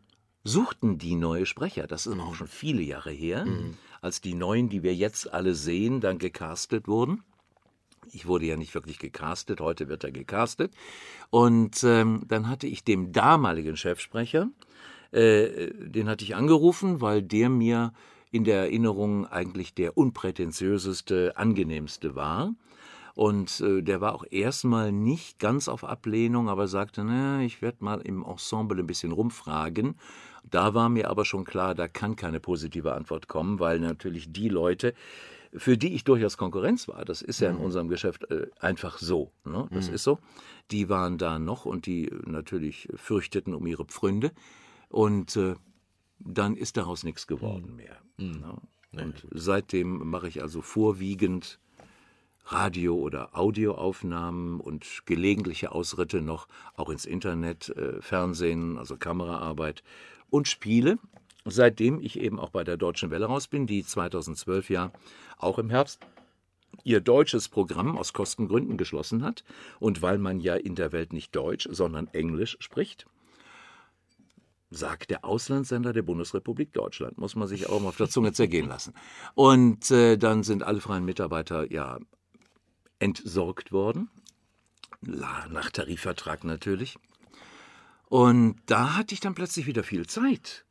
suchten die neue Sprecher. Das ist auch schon viele Jahre her, als die neuen, die wir jetzt alle sehen, dann gecastet wurden. Ich wurde ja nicht wirklich gecastet, heute wird er gecastet. Und ähm, dann hatte ich dem damaligen Chefsprecher, äh, den hatte ich angerufen, weil der mir in der Erinnerung eigentlich der unprätentiöseste, angenehmste war. Und äh, der war auch erstmal nicht ganz auf Ablehnung, aber sagte, na, ich werde mal im Ensemble ein bisschen rumfragen. Da war mir aber schon klar, da kann keine positive Antwort kommen, weil natürlich die Leute, für die ich durchaus Konkurrenz war, das ist ja in unserem Geschäft äh, einfach so. Ne? Das ist so. Die waren da noch und die äh, natürlich fürchteten um ihre Pfründe. Und äh, dann ist daraus nichts geworden mehr. Ne? Und seitdem mache ich also vorwiegend Radio- oder Audioaufnahmen und gelegentliche Ausritte noch auch ins Internet, äh, Fernsehen, also Kameraarbeit und Spiele. Seitdem ich eben auch bei der Deutschen Welle raus bin, die 2012 ja auch im Herbst ihr deutsches Programm aus Kostengründen geschlossen hat und weil man ja in der Welt nicht Deutsch, sondern Englisch spricht, sagt der Auslandssender der Bundesrepublik Deutschland. Muss man sich auch mal auf der Zunge zergehen lassen. Und äh, dann sind alle freien Mitarbeiter ja entsorgt worden. Nach Tarifvertrag natürlich. Und da hatte ich dann plötzlich wieder viel Zeit.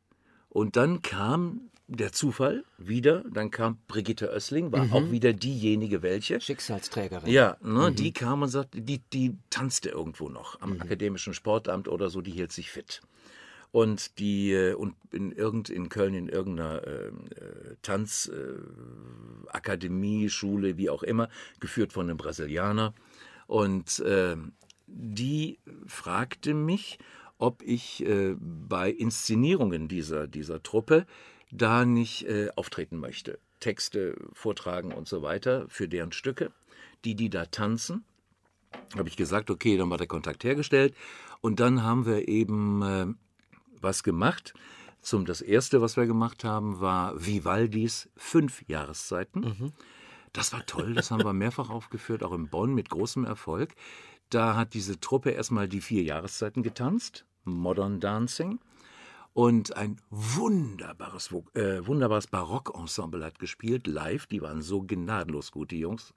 Und dann kam der Zufall wieder, dann kam Brigitte Oessling, war auch wieder diejenige welche. Schicksalsträgerin. Ja, ne, die kam und sagte, die, die tanzte irgendwo noch am akademischen Sportamt oder so, die hielt sich fit. Und die äh, und in irgend in Köln in irgendeiner äh, äh, Tanzakademie, äh, Schule, wie auch immer, geführt von einem Brasilianer. Und äh, die fragte mich, ob ich äh, bei Inszenierungen dieser, dieser Truppe da nicht äh, auftreten möchte. Texte vortragen und so weiter für deren Stücke, die, die da tanzen. Habe ich gesagt, okay, dann war der Kontakt hergestellt. Und dann haben wir eben äh, was gemacht. Zum, das erste, was wir gemacht haben, war Vivaldis fünf Jahreszeiten. Das war toll, das haben wir mehrfach aufgeführt, auch in Bonn mit großem Erfolg. Da hat diese Truppe erstmal die vier Jahreszeiten getanzt, Modern Dancing. Und ein wunderbares, äh, wunderbares Barockensemble hat gespielt, live. Die waren so gnadenlos gut, die Jungs.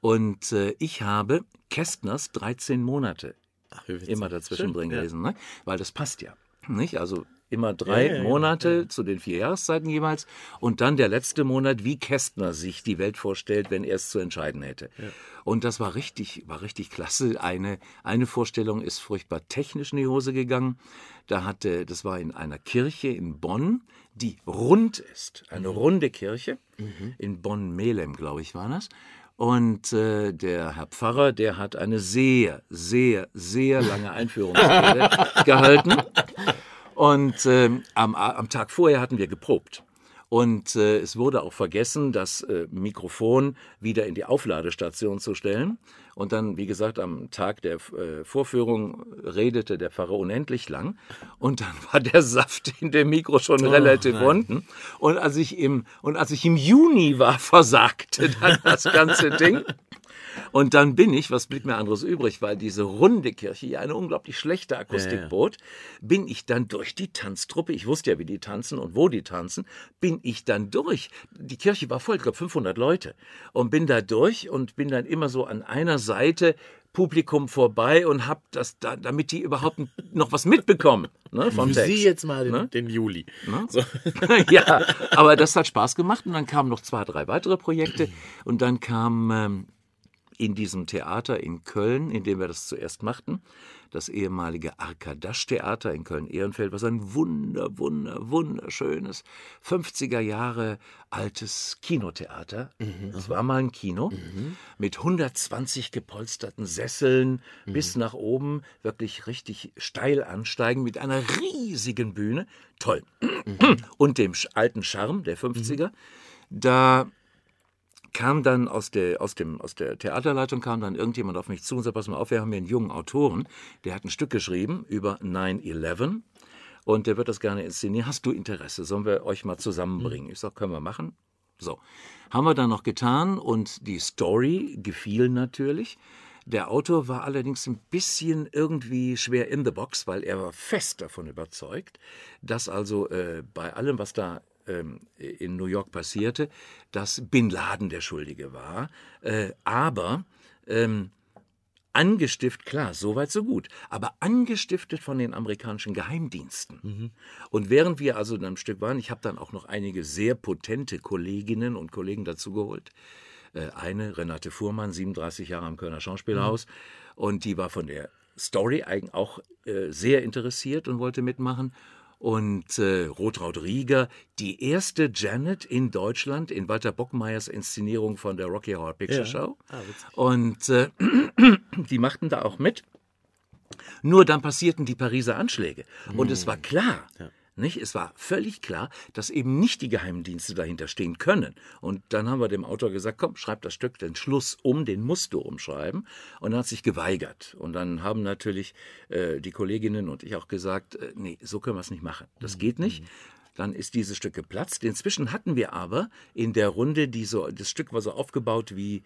Und äh, ich habe Kästners 13 Monate Ach, immer dazwischen Schön, drin ja. gewesen, ne? weil das passt ja. Nicht? Also immer drei Ja, ja, ja, Monate zu den vier Jahreszeiten jeweils und dann der letzte Monat, wie Kästner sich die Welt vorstellt, wenn er es zu entscheiden hätte. Und das war richtig, war richtig klasse. Eine, eine Vorstellung ist furchtbar technisch in die Hose gegangen. Da hatte, das war in einer Kirche in Bonn, die rund ist, eine runde Kirche. In Bonn-Melem, glaube ich, war das. Und äh, der Herr Pfarrer, der hat eine sehr, sehr, sehr lange Einführungsrede gehalten. Und ähm, am, am Tag vorher hatten wir geprobt. Und äh, es wurde auch vergessen, das äh, Mikrofon wieder in die Aufladestation zu stellen. Und dann, wie gesagt, am Tag der äh, Vorführung redete der Pfarrer unendlich lang. Und dann war der Saft in dem Mikro schon relativ unten. Und als ich im, und als ich im Juni war, versagte dann das ganze Ding. Und dann bin ich, was blieb mir anderes übrig, weil diese runde Kirche ja eine unglaublich schlechte Akustik bot, bin ich dann durch die Tanztruppe, ich wusste ja, wie die tanzen und wo die tanzen, bin ich dann durch. Die Kirche war voll, ich glaube 500 Leute. Und bin da durch und bin dann immer so an einer Seite Publikum vorbei und hab das da, damit die überhaupt noch was mitbekommen ne, vom Text. Sie jetzt mal den, Ne? den Juli. So. ja, aber das hat Spaß gemacht und dann kamen noch zwei, drei weitere Projekte und dann kam ähm, in diesem Theater in Köln, in dem wir das zuerst machten, das ehemalige Arkadasch-Theater in Köln-Ehrenfeld, was ein wunder, wunder, wunderschönes 50er Jahre altes Kinotheater. Es war mal ein Kino mit 120 gepolsterten Sesseln bis nach oben, wirklich richtig steil ansteigen mit einer riesigen Bühne. Toll. Und dem alten Charme der 50er. Da kam dann aus der, aus, dem, aus der Theaterleitung kam dann irgendjemand auf mich zu und sagte, pass mal auf, wir haben hier einen jungen Autoren, der hat ein Stück geschrieben über 9-11 und der wird das gerne inszenieren. Hast du Interesse? Sollen wir euch mal zusammenbringen? Ich sag, können wir machen. So, haben wir dann noch getan und die Story gefiel natürlich. Der Autor war allerdings ein bisschen irgendwie schwer in the box, weil er war fest davon überzeugt, dass also äh, bei allem, was da in New York passierte, dass Bin Laden der Schuldige war. Äh, aber ähm, angestiftet, klar, soweit so gut, aber angestiftet von den amerikanischen Geheimdiensten. Und während wir also in einem Stück waren, ich habe dann auch noch einige sehr potente Kolleginnen und Kollegen dazugeholt. Äh, eine, Renate Fuhrmann, 37 Jahre am Kölner Schauspielhaus, und die war von der Story eigentlich auch äh, sehr interessiert und wollte mitmachen. Und äh, Rotraud Rieger, die erste Janet in Deutschland in Walter Bockmeyers Inszenierung von der Rocky Horror Picture Ja. Show. Ah. Und äh, die machten da auch mit. Nur dann passierten die Pariser Anschläge. Und es war klar, nicht? Es war völlig klar, dass eben nicht die Geheimdienste dahinter stehen können. Und dann haben wir dem Autor gesagt, komm, schreib das Stück, den Schluss um, den musst du umschreiben. Und er hat sich geweigert. Und dann haben natürlich äh, die Kolleginnen und ich auch gesagt, äh, nee, so können wir es nicht machen. Das geht nicht. Dann ist dieses Stück geplatzt. Inzwischen hatten wir aber in der Runde, die so, das Stück war so aufgebaut wie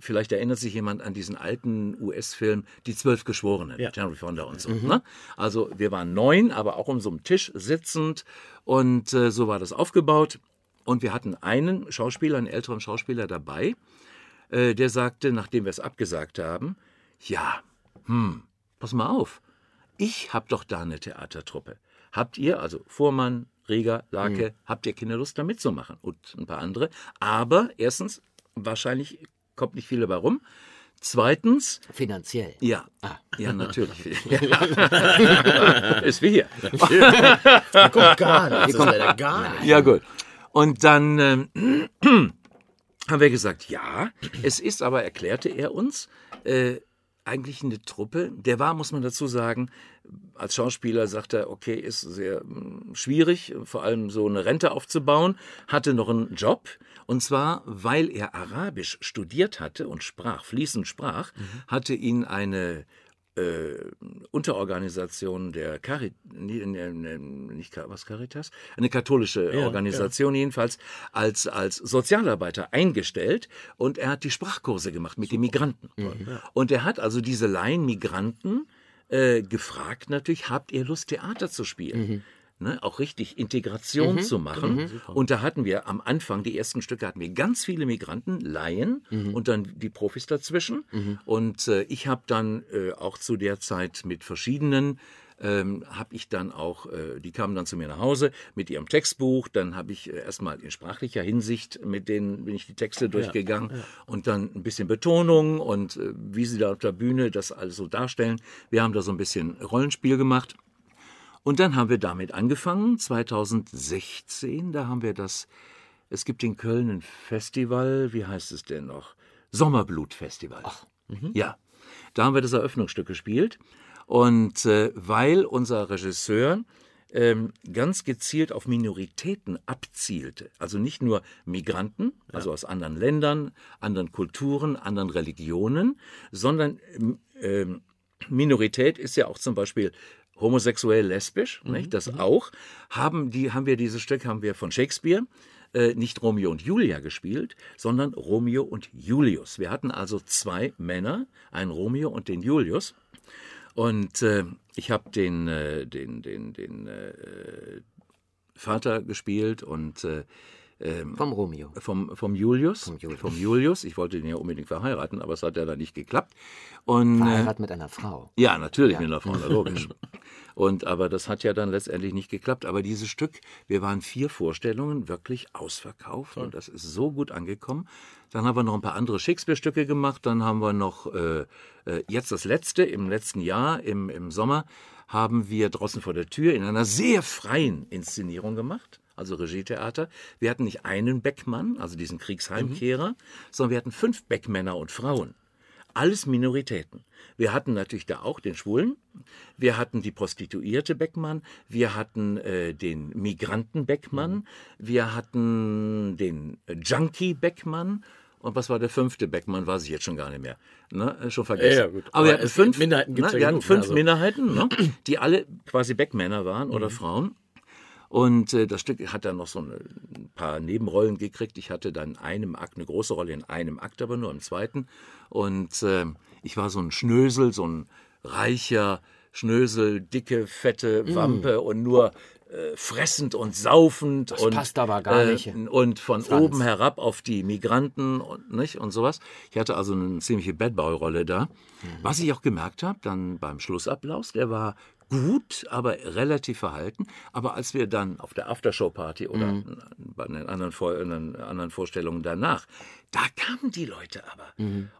vielleicht erinnert sich jemand an diesen alten US-Film Die Zwölf Geschworenen, Ja. Henry Fonda und so. Ne? Also wir waren neun, aber auch um so einen Tisch sitzend und äh, so war das aufgebaut. Und wir hatten einen Schauspieler, einen älteren Schauspieler dabei, äh, der sagte, nachdem wir es abgesagt haben, ja, hm, pass mal auf, ich hab doch da eine Theatertruppe. Habt ihr, also Fuhrmann, Rieger, Lake, habt ihr keine Lust da mitzumachen? Und ein paar andere. Aber erstens, wahrscheinlich kommt nicht viel dabei rum. Zweitens, Finanziell. ja, Ah. ja, natürlich. Ist wie hier. Guck, gar nicht. Leider gar nicht. Ja, gut. Und dann ähm, haben wir gesagt, ja, es ist aber, erklärte er uns, äh, eigentlich eine Truppe. Der war, muss man dazu sagen, als Schauspieler sagt er, okay, ist sehr mm, schwierig, vor allem so eine Rente aufzubauen, hatte noch einen Job. Und zwar, weil er Arabisch studiert hatte und sprach, fließend sprach, hatte ihn eine äh, Unterorganisation der Caritas, nicht was Caritas, eine katholische Ja, Organisation jedenfalls, als, als Sozialarbeiter eingestellt und er hat die Sprachkurse gemacht mit den Migranten. Und er hat also diese Laien-Migranten äh, gefragt natürlich, habt ihr Lust, Theater zu spielen? Ne, auch richtig Integration zu machen. Und da hatten wir am Anfang, die ersten Stücke hatten wir ganz viele Migranten, Laien und dann die Profis dazwischen. Und äh, ich habe dann äh, auch zu der Zeit mit verschiedenen ähm, habe ich dann auch, äh, die kamen dann zu mir nach Hause mit ihrem Textbuch, dann habe ich äh, erstmal in sprachlicher Hinsicht mit denen bin ich die Texte durchgegangen und dann ein bisschen Betonung und äh, wie sie da auf der Bühne das alles so darstellen. Wir haben da so ein bisschen Rollenspiel gemacht. Und dann haben wir damit angefangen, 2016, da haben wir das, es gibt in Köln ein Festival, wie heißt es denn noch? Sommerblut-Festival. Ach. Ja, da haben wir das Eröffnungsstück gespielt. Und äh, weil unser Regisseur ähm, ganz gezielt auf Minoritäten abzielte, also nicht nur Migranten, also aus anderen Ländern, anderen Kulturen, anderen Religionen, sondern ähm, Minorität ist ja auch zum Beispiel homosexuell, lesbisch, nicht? das auch. Haben, die, haben wir dieses Stück haben wir von Shakespeare äh, nicht Romeo und Julia gespielt, sondern Romeo und Julius. Wir hatten also zwei Männer, einen Romeo und den Julius. Und äh, ich habe den, äh, den, den, den äh, Vater gespielt und äh, Vom Romeo. vom, vom Julius. Vom Julius. Vom Julius. Ich wollte den ja unbedingt verheiraten, aber es hat ja dann nicht geklappt. Und, äh, Verheiratet mit einer Frau. ja, natürlich mit einer Frau, na, logisch. Und aber das hat ja dann letztendlich nicht geklappt. Aber dieses Stück, wir waren vier Vorstellungen wirklich ausverkauft und das ist so gut angekommen. Dann haben wir noch ein paar andere Shakespeare-Stücke gemacht. Dann haben wir noch äh, äh, jetzt das letzte im letzten Jahr im, im Sommer haben wir draußen vor der Tür in einer sehr freien Inszenierung gemacht. Also Regietheater. Wir hatten nicht einen Beckmann, also diesen Kriegsheimkehrer, sondern wir hatten fünf Beckmänner und Frauen alles Minoritäten. Wir hatten natürlich da auch den Schwulen, wir hatten die Prostituierte Beckmann, wir hatten äh, den Migranten Beckmann, wir hatten den Junkie Beckmann und was war der fünfte Beckmann, weiß ich jetzt schon gar nicht mehr. Ne? Schon vergessen. Ja, ja, gut. Aber, Aber wir hatten fünf, Minderheiten gibt's ne? ja wir hatten genug, ne? fünf Also- Minderheiten, ne? die alle quasi Beckmänner waren oder Frauen. Und äh, das Stück hat dann noch so ein paar Nebenrollen gekriegt. Ich hatte dann in einem Akt eine große Rolle, in einem Akt aber nur im zweiten. Und äh, ich war so ein Schnösel, so ein reicher Schnösel, dicke, fette Wampe und nur äh, fressend und saufend. Das und, passt aber gar äh, nicht. Und von Franz. oben herab auf die Migranten und, nicht, und sowas. Ich hatte also eine ziemliche Bad Boy-Rolle da. Was ich auch gemerkt habe, dann beim Schlussapplaus, der war gut, aber relativ verhalten. Aber als wir dann auf der Aftershow-Party oder bei den anderen, Vor den anderen Vorstellungen danach, da kamen die Leute aber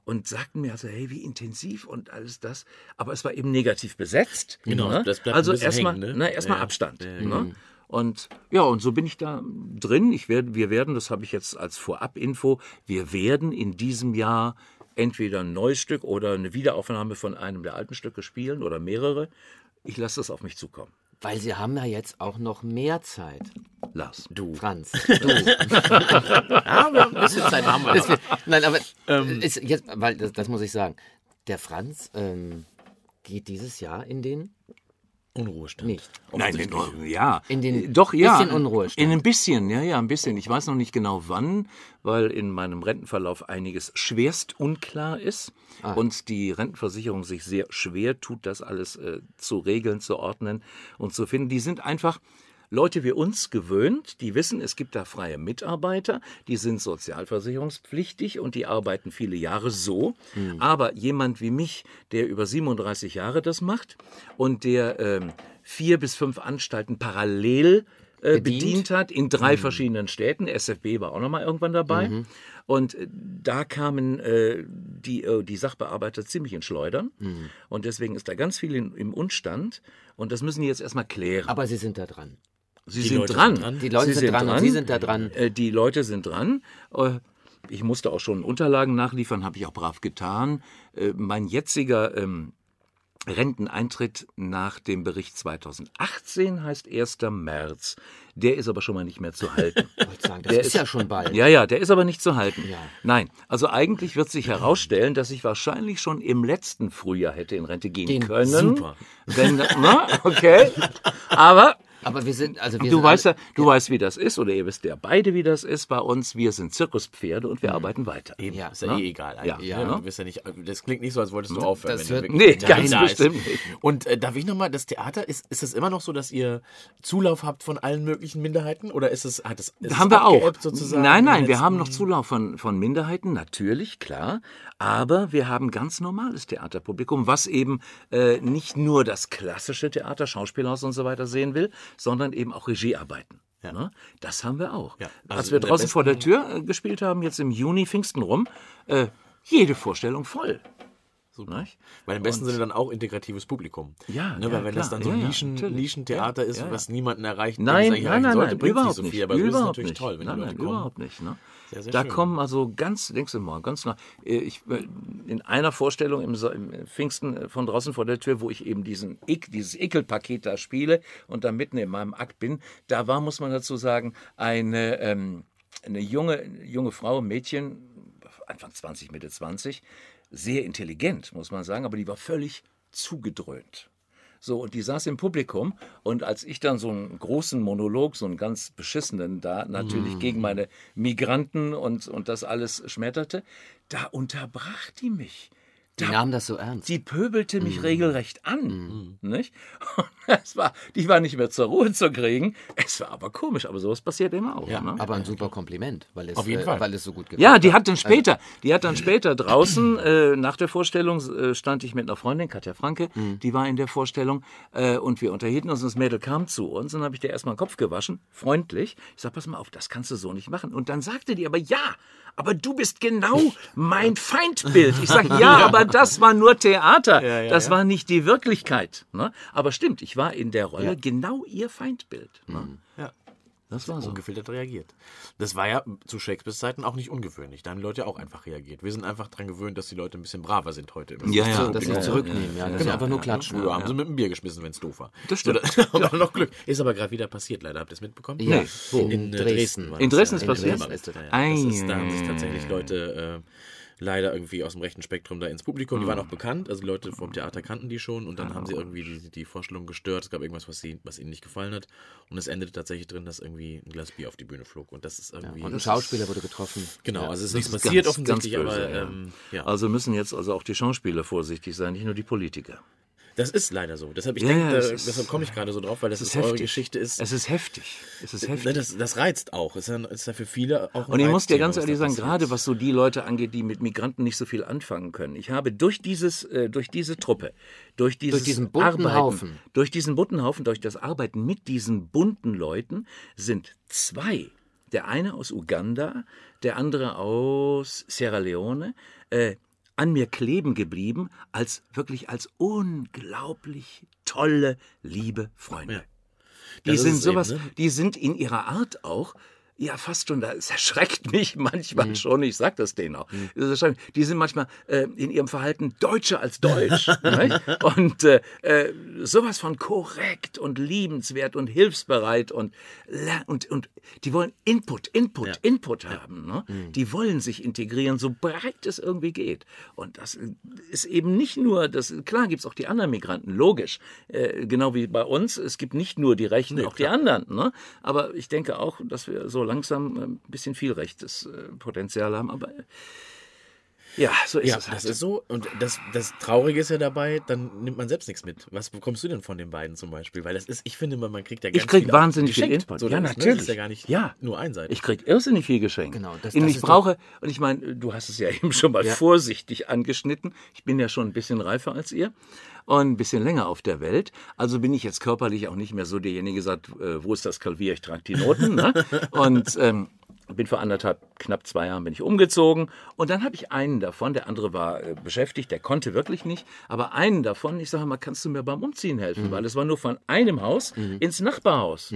und sagten mir also, hey, wie intensiv und alles das. Aber es war eben negativ besetzt. Genau, ne? das bleibt also erstmal ne? ne? erstmal Ja, Abstand. ja, ne? Und ja, und so bin ich da drin. Ich werde, wir werden, das habe ich jetzt als Vorab-Info, wir werden in diesem Jahr entweder ein neues Stück oder eine Wiederaufnahme von einem der alten Stücke spielen oder mehrere. Ich lasse das auf mich zukommen. Weil Sie haben ja jetzt auch noch mehr Zeit. Lars. Du. Franz, du. Ja, wir haben ein bisschen Zeit haben wir noch. Nein, aber ist jetzt, weil das, das muss ich sagen. Der Franz ähm, geht dieses Jahr in den Unruhestand. nicht. Nein, in, ja. In den Doch, ja. bisschen Unruhestand. In ein bisschen, ja, ja, ein bisschen. Ich weiß noch nicht genau wann, weil in meinem Rentenverlauf einiges schwerst unklar ist und die Rentenversicherung sich sehr schwer tut, das alles äh, zu regeln, zu ordnen und zu finden. Die sind einfach Leute wie uns gewöhnt, die wissen, es gibt da freie Mitarbeiter, die sind sozialversicherungspflichtig und die arbeiten viele Jahre so. Aber jemand wie mich, der über 37 Jahre das macht und der ähm, vier bis fünf Anstalten parallel äh, Bedient? bedient. hat in drei verschiedenen Städten. SFB war auch noch mal irgendwann dabei. Und äh, da kamen äh, die, äh, die Sachbearbeiter ziemlich in Schleudern. Und deswegen ist da ganz viel in, im Unstand. Und das müssen die jetzt erstmal klären. Aber Sie sind da dran. Sie Die sind Leute dran. sind dran. Die Leute Sie sind dran und Sie sind da dran. Äh, Die Leute sind dran. Äh, Ich musste auch schon Unterlagen nachliefern, habe ich auch brav getan. Äh, Mein jetziger ähm, Renteneintritt nach dem Bericht 2018 heißt 1. März. Der ist aber schon mal nicht mehr zu halten. Ich wollte sagen, das Der ist, ist- ja schon bald. Ja, ja, der ist aber nicht zu halten. Ja. Nein, also eigentlich wird sich herausstellen, dass ich wahrscheinlich schon im letzten Frühjahr hätte in Rente gehen Gehen. können. Super. Wenn, na, okay. Aber Aber wir sind, also wir du sind weißt alle- ja, du weißt, wie das ist, oder ihr wisst ja beide, wie das ist bei uns. Wir sind Zirkuspferde und wir arbeiten weiter. Eben, Ja, ist ja ne? eh egal eigentlich. Ja, ne? ne? Du bist ja nicht, das klingt nicht so, als wolltest du aufhören. Das wirklich Nee, da ganz bestimmt nicht. Und äh, darf ich nochmal, das Theater, ist, ist es immer noch so, dass ihr Zulauf habt von allen möglichen Minderheiten? Oder ist es, hat es, ist haben es wir auch. sozusagen? Nein, nein, wir haben noch Zulauf von, von Minderheiten, natürlich, klar. Aber wir haben ganz normales Theaterpublikum, was eben äh, nicht nur das klassische Theater, Schauspielhaus und so weiter sehen will, sondern eben auch Regiearbeiten. Ja. Ne? Das haben wir auch. Ja, Als also wir in der draußen vor der Tür äh, gespielt haben, jetzt im Juni, Pfingsten rum, äh, jede Vorstellung voll. Super. Nicht? Weil im besten Sinne dann auch integratives Publikum. Ja, ne, ja, weil wenn das klar. dann so Ja, ja, Nischen, natürlich. Nischentheater ist, Ja, ja. was niemanden erreicht, Nein, nein, erreichen nein, sollte, nein, bringt überhaupt nicht so viel. Aber so ist überhaupt natürlich nicht. toll, wenn nein, die Leute nein, kommen. überhaupt nicht. Ne? Sehr, sehr da schön. kommen also ganz, denkst du mal, ganz nah. äh, Ich, äh, in einer Vorstellung im, im Pfingsten äh, von draußen vor der Tür, wo ich eben diesen Ick, dieses Ekelpaket da spiele und da mitten in meinem Akt bin, da war, muss man dazu sagen, eine, ähm, eine junge, junge Frau, Mädchen, Anfang 20, Mitte 20, sehr intelligent, muss man sagen, aber die war völlig zugedröhnt. So, und die saß im Publikum. Und als ich dann so einen großen Monolog, so einen ganz beschissenen da, natürlich gegen meine Migranten und, und das alles schmetterte, da unterbrach die mich. Die nahmen das so ernst. Die pöbelte mich regelrecht an. Nicht? Und es war, die war nicht mehr zur Ruhe zu kriegen. Es war aber komisch, aber sowas passiert immer auch. Ja, ne? Aber ein super Kompliment, weil es, Auf jeden äh, Fall. weil es so gut gefällt. Ja, die hat dann später, die hat dann später draußen, äh, nach der Vorstellung, äh, stand ich mit einer Freundin, Katja Franke, die war in der Vorstellung und äh, und wir unterhielten uns und das Mädel kam zu uns und dann habe ich dir erstmal den Kopf gewaschen, freundlich. Ich sag, pass mal auf, das kannst du so nicht machen. Und dann sagte die aber, ja, aber du bist genau mein Feindbild. Ich sag, ja, aber das war nur Theater. Ja, ja, das war nicht die Wirklichkeit. Ne? Aber stimmt, ich war in der Rolle genau ihr Feindbild. Ne? Ja. Das war so. Ungefiltert reagiert. Das war ja zu Shakespeares Zeiten auch nicht ungewöhnlich. Da haben die Leute ja auch einfach reagiert. Wir sind einfach dran gewöhnt, dass die Leute ein bisschen braver sind heute. Ja, ja. So, dass sie Ja, zurücknehmen, ja, dass sie einfach nur klatschen. Früher haben sie mit dem Bier geschmissen, wenn es doof war. Das stimmt. So, da haben wir noch Glück. Ist aber gerade wieder passiert, leider. Habt ihr es mitbekommen? Ja, wo? In, äh, Dresden. Dresden. In Dresden ja. ist In passiert? Dresden ist das, ja. Ei, Das ist, da haben sich tatsächlich. Leute äh, leider irgendwie aus dem rechten Spektrum da ins Publikum. Die waren auch bekannt, also die Leute vom Theater kannten die schon und dann haben sie irgendwie die, die Vorstellung gestört. Es gab irgendwas, was, sie, was ihnen nicht gefallen hat. Und es endete tatsächlich drin, dass irgendwie ein Glas Bier auf die Bühne flog. Und das ist irgendwie. Und ein Schauspieler wurde getroffen. genau, also es ist nichts passiert ganz, offensichtlich, ganz böse, aber ja. ähm, ja. Also müssen jetzt also auch die Schauspieler vorsichtig sein, nicht nur die Politiker. Das ist leider so. Deshalb, ich Ja, denke, da, deshalb komme ich gerade so drauf, weil das Es ist, ist eure. Geschichte ist. Es ist heftig. Es ist Ne, heftig. das, das reizt auch. Es ist, ja, für viele auch ein Und ich muss dir ganz ehrlich sagen, gerade was so die Leute angeht, die mit Migranten nicht so viel anfangen können. Ich habe durch dieses, äh, durch diese Truppe, durch dieses diesen bunten Arbeiten, Haufen. durch diesen bunten Haufen, durch das Arbeiten mit diesen bunten Leuten sind zwei, der eine aus Uganda, der andere aus Sierra Leone, äh, an mir kleben geblieben, als wirklich als unglaublich tolle, liebe Freunde. Ja. Die sind sowas, eben, ne? die sind in ihrer Art auch, ja, fast schon, das erschreckt mich manchmal Mhm. schon, ich sag das denen auch. Das erschreckt mich. Die sind manchmal äh, in ihrem Verhalten deutscher als deutsch. Und äh, äh, sowas von korrekt und liebenswert und hilfsbereit und, und, und die wollen Input, Input, Ja. Input haben. Ne? Mhm. Die wollen sich integrieren, so breit es irgendwie geht. Und das ist eben nicht nur, das, klar gibt es auch die anderen Migranten, logisch. Äh, genau wie bei uns, es gibt nicht nur die Rechten, auch die anderen. Ne? Aber ich denke auch, dass wir so langsam äh, ein bisschen viel rechtes äh, Potenzial haben. Aber ja, so ist Ja, es halt. das ist so. Und das, das Traurige ist ja dabei, dann nimmt man selbst nichts mit. Was bekommst du denn von den beiden zum Beispiel? Weil das ist, ich finde, man man kriegt ja ganz Ich krieg viel wahnsinnig viel. Input. So, Ja, das, ne, natürlich. Das ist ja gar nicht Ja. nur einseitig. Ich krieg irrsinnig viel geschenkt. Genau, das- und das ich brauche, und ich meine, du hast es ja eben schon mal Ja. vorsichtig angeschnitten. Ich bin ja schon ein bisschen reifer als ihr und ein bisschen länger auf der Welt. Also bin ich jetzt körperlich auch nicht mehr so derjenige, der sagt, äh, wo ist das Klavier, ich trage die Noten. ne? Und ähm, bin vor anderthalb, knapp zwei Jahren bin ich umgezogen und dann habe ich einen davon, der andere war äh, beschäftigt, der konnte wirklich nicht, aber einen davon, ich sage mal, kannst du mir beim Umziehen helfen, Mhm. weil es war nur von einem Haus ins Nachbarhaus.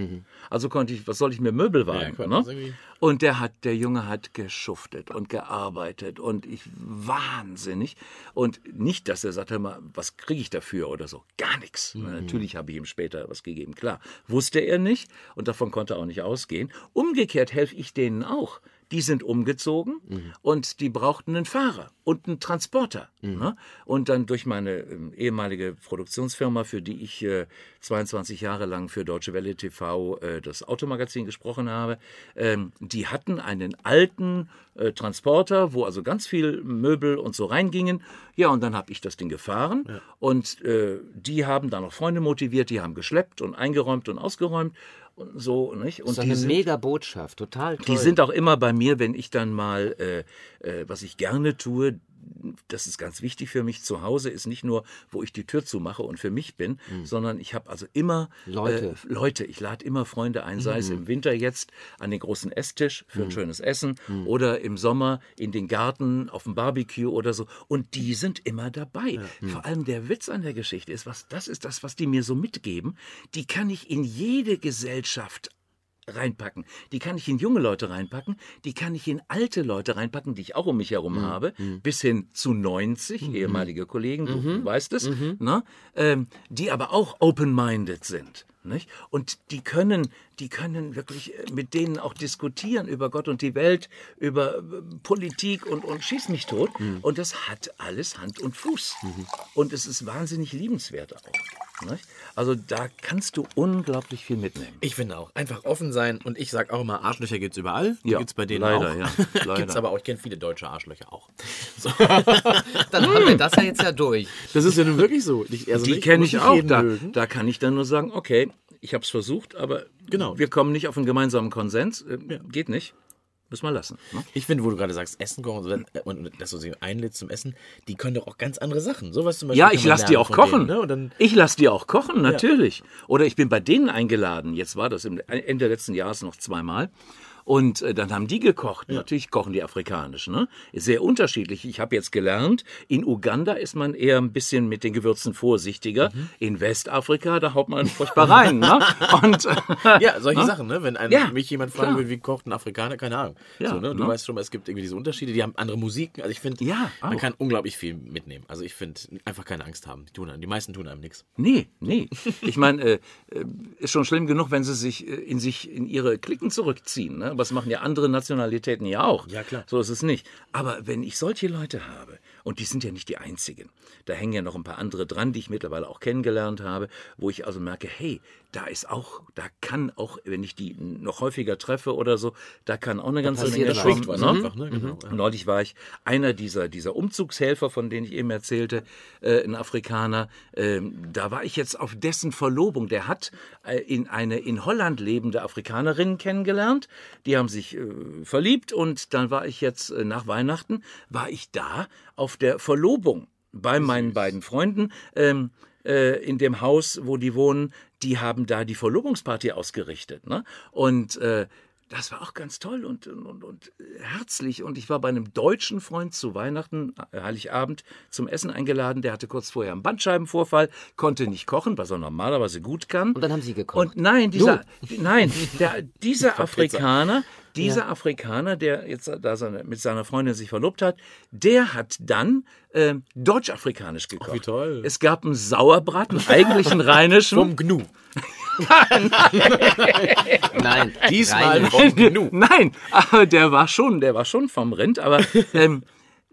Also konnte ich, was soll ich mir Möbel wagen? Ja, ne? Und der hat, der Junge hat geschuftet und gearbeitet und ich wahnsinnig. Und nicht, dass er sagt, hör mal, was kriege ich dafür oder so. Gar nichts. Mhm. Natürlich habe ich ihm später was gegeben, klar. Wusste er nicht und davon konnte er auch nicht ausgehen. Umgekehrt helfe ich denen auch. Die sind umgezogen Mhm. und die brauchten einen Fahrer und einen Transporter. Ne? Und dann durch meine ähm, ehemalige Produktionsfirma, für die ich äh, 22 Jahre lang für Deutsche Welle TV äh, das Automagazin gesprochen habe, ähm, die hatten einen alten äh, Transporter, wo also ganz viel Möbel und so reingingen. Ja, und dann habe ich das Ding gefahren und äh, die haben da noch Freunde motiviert, die haben geschleppt und eingeräumt und ausgeräumt und so. Nicht? Das Und ist die eine sind- mega Botschaft, total toll. die sind auch immer bei mir, wenn ich dann mal, äh, äh, was ich gerne tue, das ist ganz wichtig für mich. Zu Hause ist nicht nur, wo ich die Tür zumache und für mich bin, sondern ich habe also immer Leute. Äh, Leute. Ich lade immer Freunde ein, sei es im Winter jetzt an den großen Esstisch für ein schönes Essen oder im Sommer in den Garten auf dem Barbecue oder so. Und die sind immer dabei. Vor allem der Witz an der Geschichte ist, was das ist das, was die mir so mitgeben. Die kann ich in jede Gesellschaft reinpacken. Die kann ich in junge Leute reinpacken, die kann ich in alte Leute reinpacken, die ich auch um mich herum habe, bis hin zu 90 ehemalige Kollegen, du, du weißt es, ne? ähm, die aber auch open-minded sind. Nicht? Und die können, die können wirklich äh, mit denen auch diskutieren über Gott und die Welt, über äh, Politik und, und schieß mich tot. Und das hat alles Hand und Fuß. Und es ist wahnsinnig liebenswert auch. Nicht? Also da kannst du unglaublich viel mitnehmen. Ich finde auch. Einfach offen sein. Und ich sage auch immer, Arschlöcher gibt es überall. Ja, Gibt es bei denen leider, auch. ja. Gibt es aber auch. Ich kenne viele deutsche Arschlöcher auch. So. Dann haben wir das ja jetzt ja durch. Das ist ja nun wirklich so. Ich, also die kenne ich auch. Da, da kann ich dann nur sagen, okay, ich habe es versucht, aber Genau. wir kommen nicht auf einen gemeinsamen Konsens. Äh, Geht nicht. Müssen wir lassen. Ne? Ich finde, wo du gerade sagst, Essen kochen und, so, und dass du sie einlädst zum Essen, die können doch auch ganz andere Sachen. Sowas zum Beispiel. Ja, ich lasse die lernen auch kochen. Denen, ne? Und dann, Ich lasse die auch kochen, natürlich. Oder ich bin bei denen eingeladen. Jetzt war das im Ende letzten Jahres noch zweimal. Und äh, dann haben die gekocht. Natürlich kochen die afrikanisch. Ne? Sehr unterschiedlich. Ich habe jetzt gelernt, in Uganda ist man eher ein bisschen mit den Gewürzen vorsichtiger. Mhm. In Westafrika, da haut man furchtbar rein. ne? Und, äh, ja, solche Sachen, ne? Wenn ein, Ja, mich jemand fragen würde, wie kocht ein Afrikaner, keine Ahnung. Ja, so, ne? Du ne? weißt schon mal, es gibt irgendwie diese Unterschiede, die haben andere Musiken. Also ich finde, Ja, man auch. kann unglaublich viel mitnehmen. Also ich finde, einfach keine Angst haben. Die, tun, einem- die meisten tun einem nichts. Nee, nee. Ich meine, äh, äh, ist schon schlimm genug, wenn sie sich äh, in sich in ihre Klicken zurückziehen. Ne? Aber das machen ja andere Nationalitäten ja auch. Ja, klar. So ist es nicht. Aber wenn ich solche Leute habe, und die sind ja nicht die einzigen, da hängen ja noch ein paar andere dran, die ich mittlerweile auch kennengelernt habe, wo ich also merke, hey, da ist auch, da kann auch, wenn ich die noch häufiger treffe oder so, da kann auch eine ganze passiert Menge kommen. Schwingt was ne? einfach, ne? Genau. Ja. Neulich war ich einer dieser, dieser Umzugshelfer, von denen ich eben erzählte, äh, ein Afrikaner. Ähm, da war ich jetzt auf dessen Verlobung. Der hat äh, in eine in Holland lebende Afrikanerin kennengelernt. Die haben sich äh, verliebt und dann war ich jetzt äh, nach Weihnachten, war ich da auf der Verlobung bei meinen beiden Freunden. Ähm, äh, in dem Haus, wo die wohnen, die haben da die Verlobungsparty ausgerichtet. Ne? Und äh, das war auch ganz toll und, und, und herzlich. Und ich war bei einem deutschen Freund zu Weihnachten, äh, Heiligabend, zum Essen eingeladen. Der hatte kurz vorher einen Bandscheibenvorfall, konnte nicht kochen, was er normalerweise gut kann. Und dann haben Sie gekocht. Und nein, dieser, nein, der, dieser Afrikaner, dieser Afrikaner, der jetzt da seine, mit seiner Freundin sich verlobt hat, der hat dann ähm, deutsch-afrikanisch gekocht. wie toll. Es gab einen Sauerbraten, eigentlich einen rheinischen. Vom Gnu. Nein, Diesmal rein- vom Gnu. Nein, aber der war schon, der war schon vom Rind, aber ähm,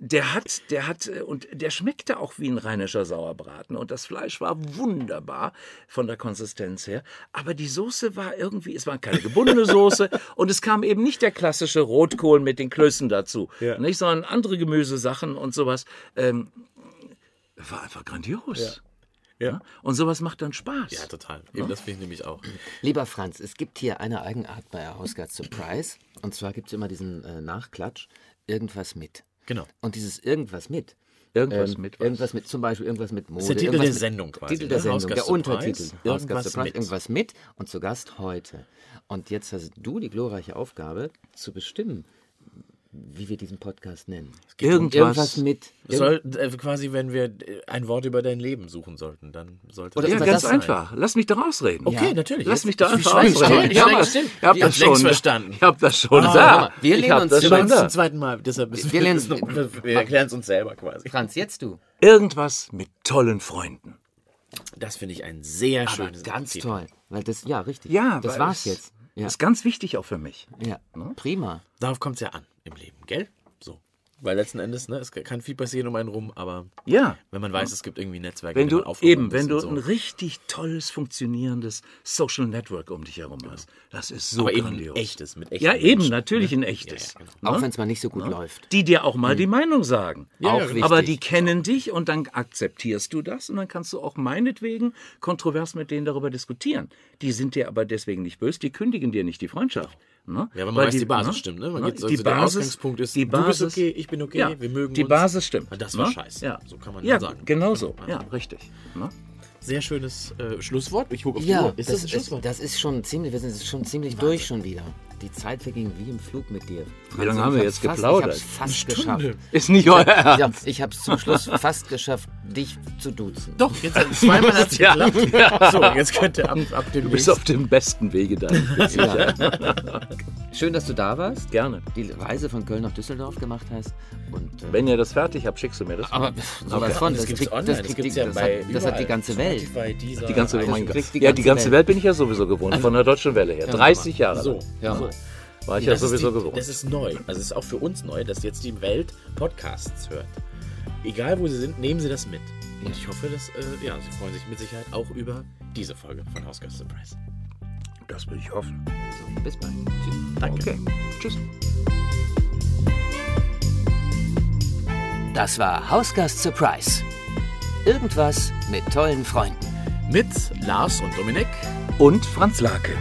der hat, der hat, äh, und der schmeckte auch wie ein rheinischer Sauerbraten. Und das Fleisch war wunderbar von der Konsistenz her. Aber die Soße war irgendwie, es war keine gebundene Soße und es kam eben nicht der klassische Rotkohl mit den Klößen dazu. Ja. Nicht, sondern andere Gemüsesachen und sowas. Ähm, war einfach grandios. Ja. Und sowas macht dann Spaß. Ja, total. Eben, das finde ich nämlich auch. Lieber Franz, es gibt hier eine Eigenart bei House Guide Surprise. Und zwar gibt es immer diesen äh, Nachklatsch, irgendwas mit. Genau. Und dieses irgendwas mit. Irgendwas ähm, mit was? Irgendwas mit, zum Beispiel irgendwas mit Mode. ist der Titel der Sendung quasi, Titel ne? der Sendung, House der Untertitel. Irgendwas Surprise, mit. irgendwas mit. Und zu Gast heute. Und jetzt hast du die glorreiche Aufgabe, zu bestimmen, wie wir diesen Podcast nennen. Irgendwas. Irgendwas mit. Soll, äh, quasi, wenn wir äh, ein Wort über dein Leben suchen sollten, dann sollte Oder Ja, über ganz das sein. einfach. Lass mich doch ausreden. Okay, Ja. natürlich. Lass mich da einfach schweigst du? ausreden. Wie Ich hab das- ich hab Ich das schon. verstanden. Ich hab das schon Ah, da. wir lehnen hab uns das schon da. zum zweiten Mal, deshalb Wir wir, das noch, wir, wir erklären es uns selber quasi. Franz, jetzt du. Irgendwas mit tollen Freunden. Das finde ich ein sehr schönes Ganz Titel. toll. Weil das, ja, richtig. Ja, das war's jetzt. Ja. Ist ganz wichtig auch für mich. ja. Prima. Darauf kommt es ja an im Leben, gell? So. Weil letzten Endes, ne, es kann viel passieren um einen rum, aber Ja. wenn man weiß, es gibt irgendwie Netzwerke, Wenn du eben, wenn du und ein so. richtig tolles, funktionierendes Social Network um dich herum hast, das ist so aber eben grandios. ein echtes, mit echten ja, eben, Menschen, natürlich ne? ein echtes. Ja, ja, genau. Auch wenn es mal nicht so gut läuft. Die dir auch mal die Meinung sagen. Ja, Auch genau. Aber die kennen dich und dann akzeptierst du das und dann kannst du auch meinetwegen kontrovers mit denen darüber diskutieren. Die sind dir aber deswegen nicht böse, die kündigen dir nicht die Freundschaft. Ne? Ja, wenn man Weil weiß, die Basis stimmt, ne? Man geht so- die also der Basis, Ausgangspunkt ist, die du bist Basis, okay, ich bin okay, ja, wir mögen Die uns. Basis stimmt. Das war ne? scheiße. Ja. So kann man ja, sagen. genau so. Ja. Richtig. Ne? Sehr schönes äh, Schlusswort. Ich gucke auf die Ja, Uhr. Ist das, das, ein ist, Schlusswort? das ist schon ziemlich, wir sind schon ziemlich durch schon wieder. Die Zeit verging wie im Flug mit dir. Wie lange Also, haben wir jetzt hab's geplaudert? Fast, ich hab's fast geschafft. Ist nicht euer Ja, Ernst. ich habe es zum Schluss fast geschafft, dich zu duzen. Doch, jetzt zweimal hat es Ja. geklappt. So, jetzt könnt ihr ab, ab dem Du bist auf dem besten Wege ich sicher. schön, dass du da warst. Gerne. Die Reise von Köln nach Düsseldorf gemacht hast. Und, äh, Wenn ihr das fertig habt, schickst du mir das. aber sowas Okay. von, das das, kriegt, online, das, das kriegt, die, ja das, bei hat, das hat die ganze Welt. Die ganze, das Gott. kriegt die ja, die ganze Welt. Welt. bin ich ja sowieso gewohnt, von der deutschen Welle her. 30 Jahre So, Ja, so. War ich ja Das ist sowieso die, gewohnt. Das ist neu. Also es ist auch für uns neu, dass jetzt die Welt Podcasts hört. Egal wo sie sind, nehmen sie das mit. Und ich hoffe, dass äh, ja, sie freuen sich mit Sicherheit auch über diese Folge von Hausgast Surprise. Das will ich hoffen. So, bis bald. Tschüss. Danke. Okay, tschüss. Das war Hausgast Surprise. Irgendwas mit tollen Freunden. Mit Lars und Dominik. Und Franz Lake.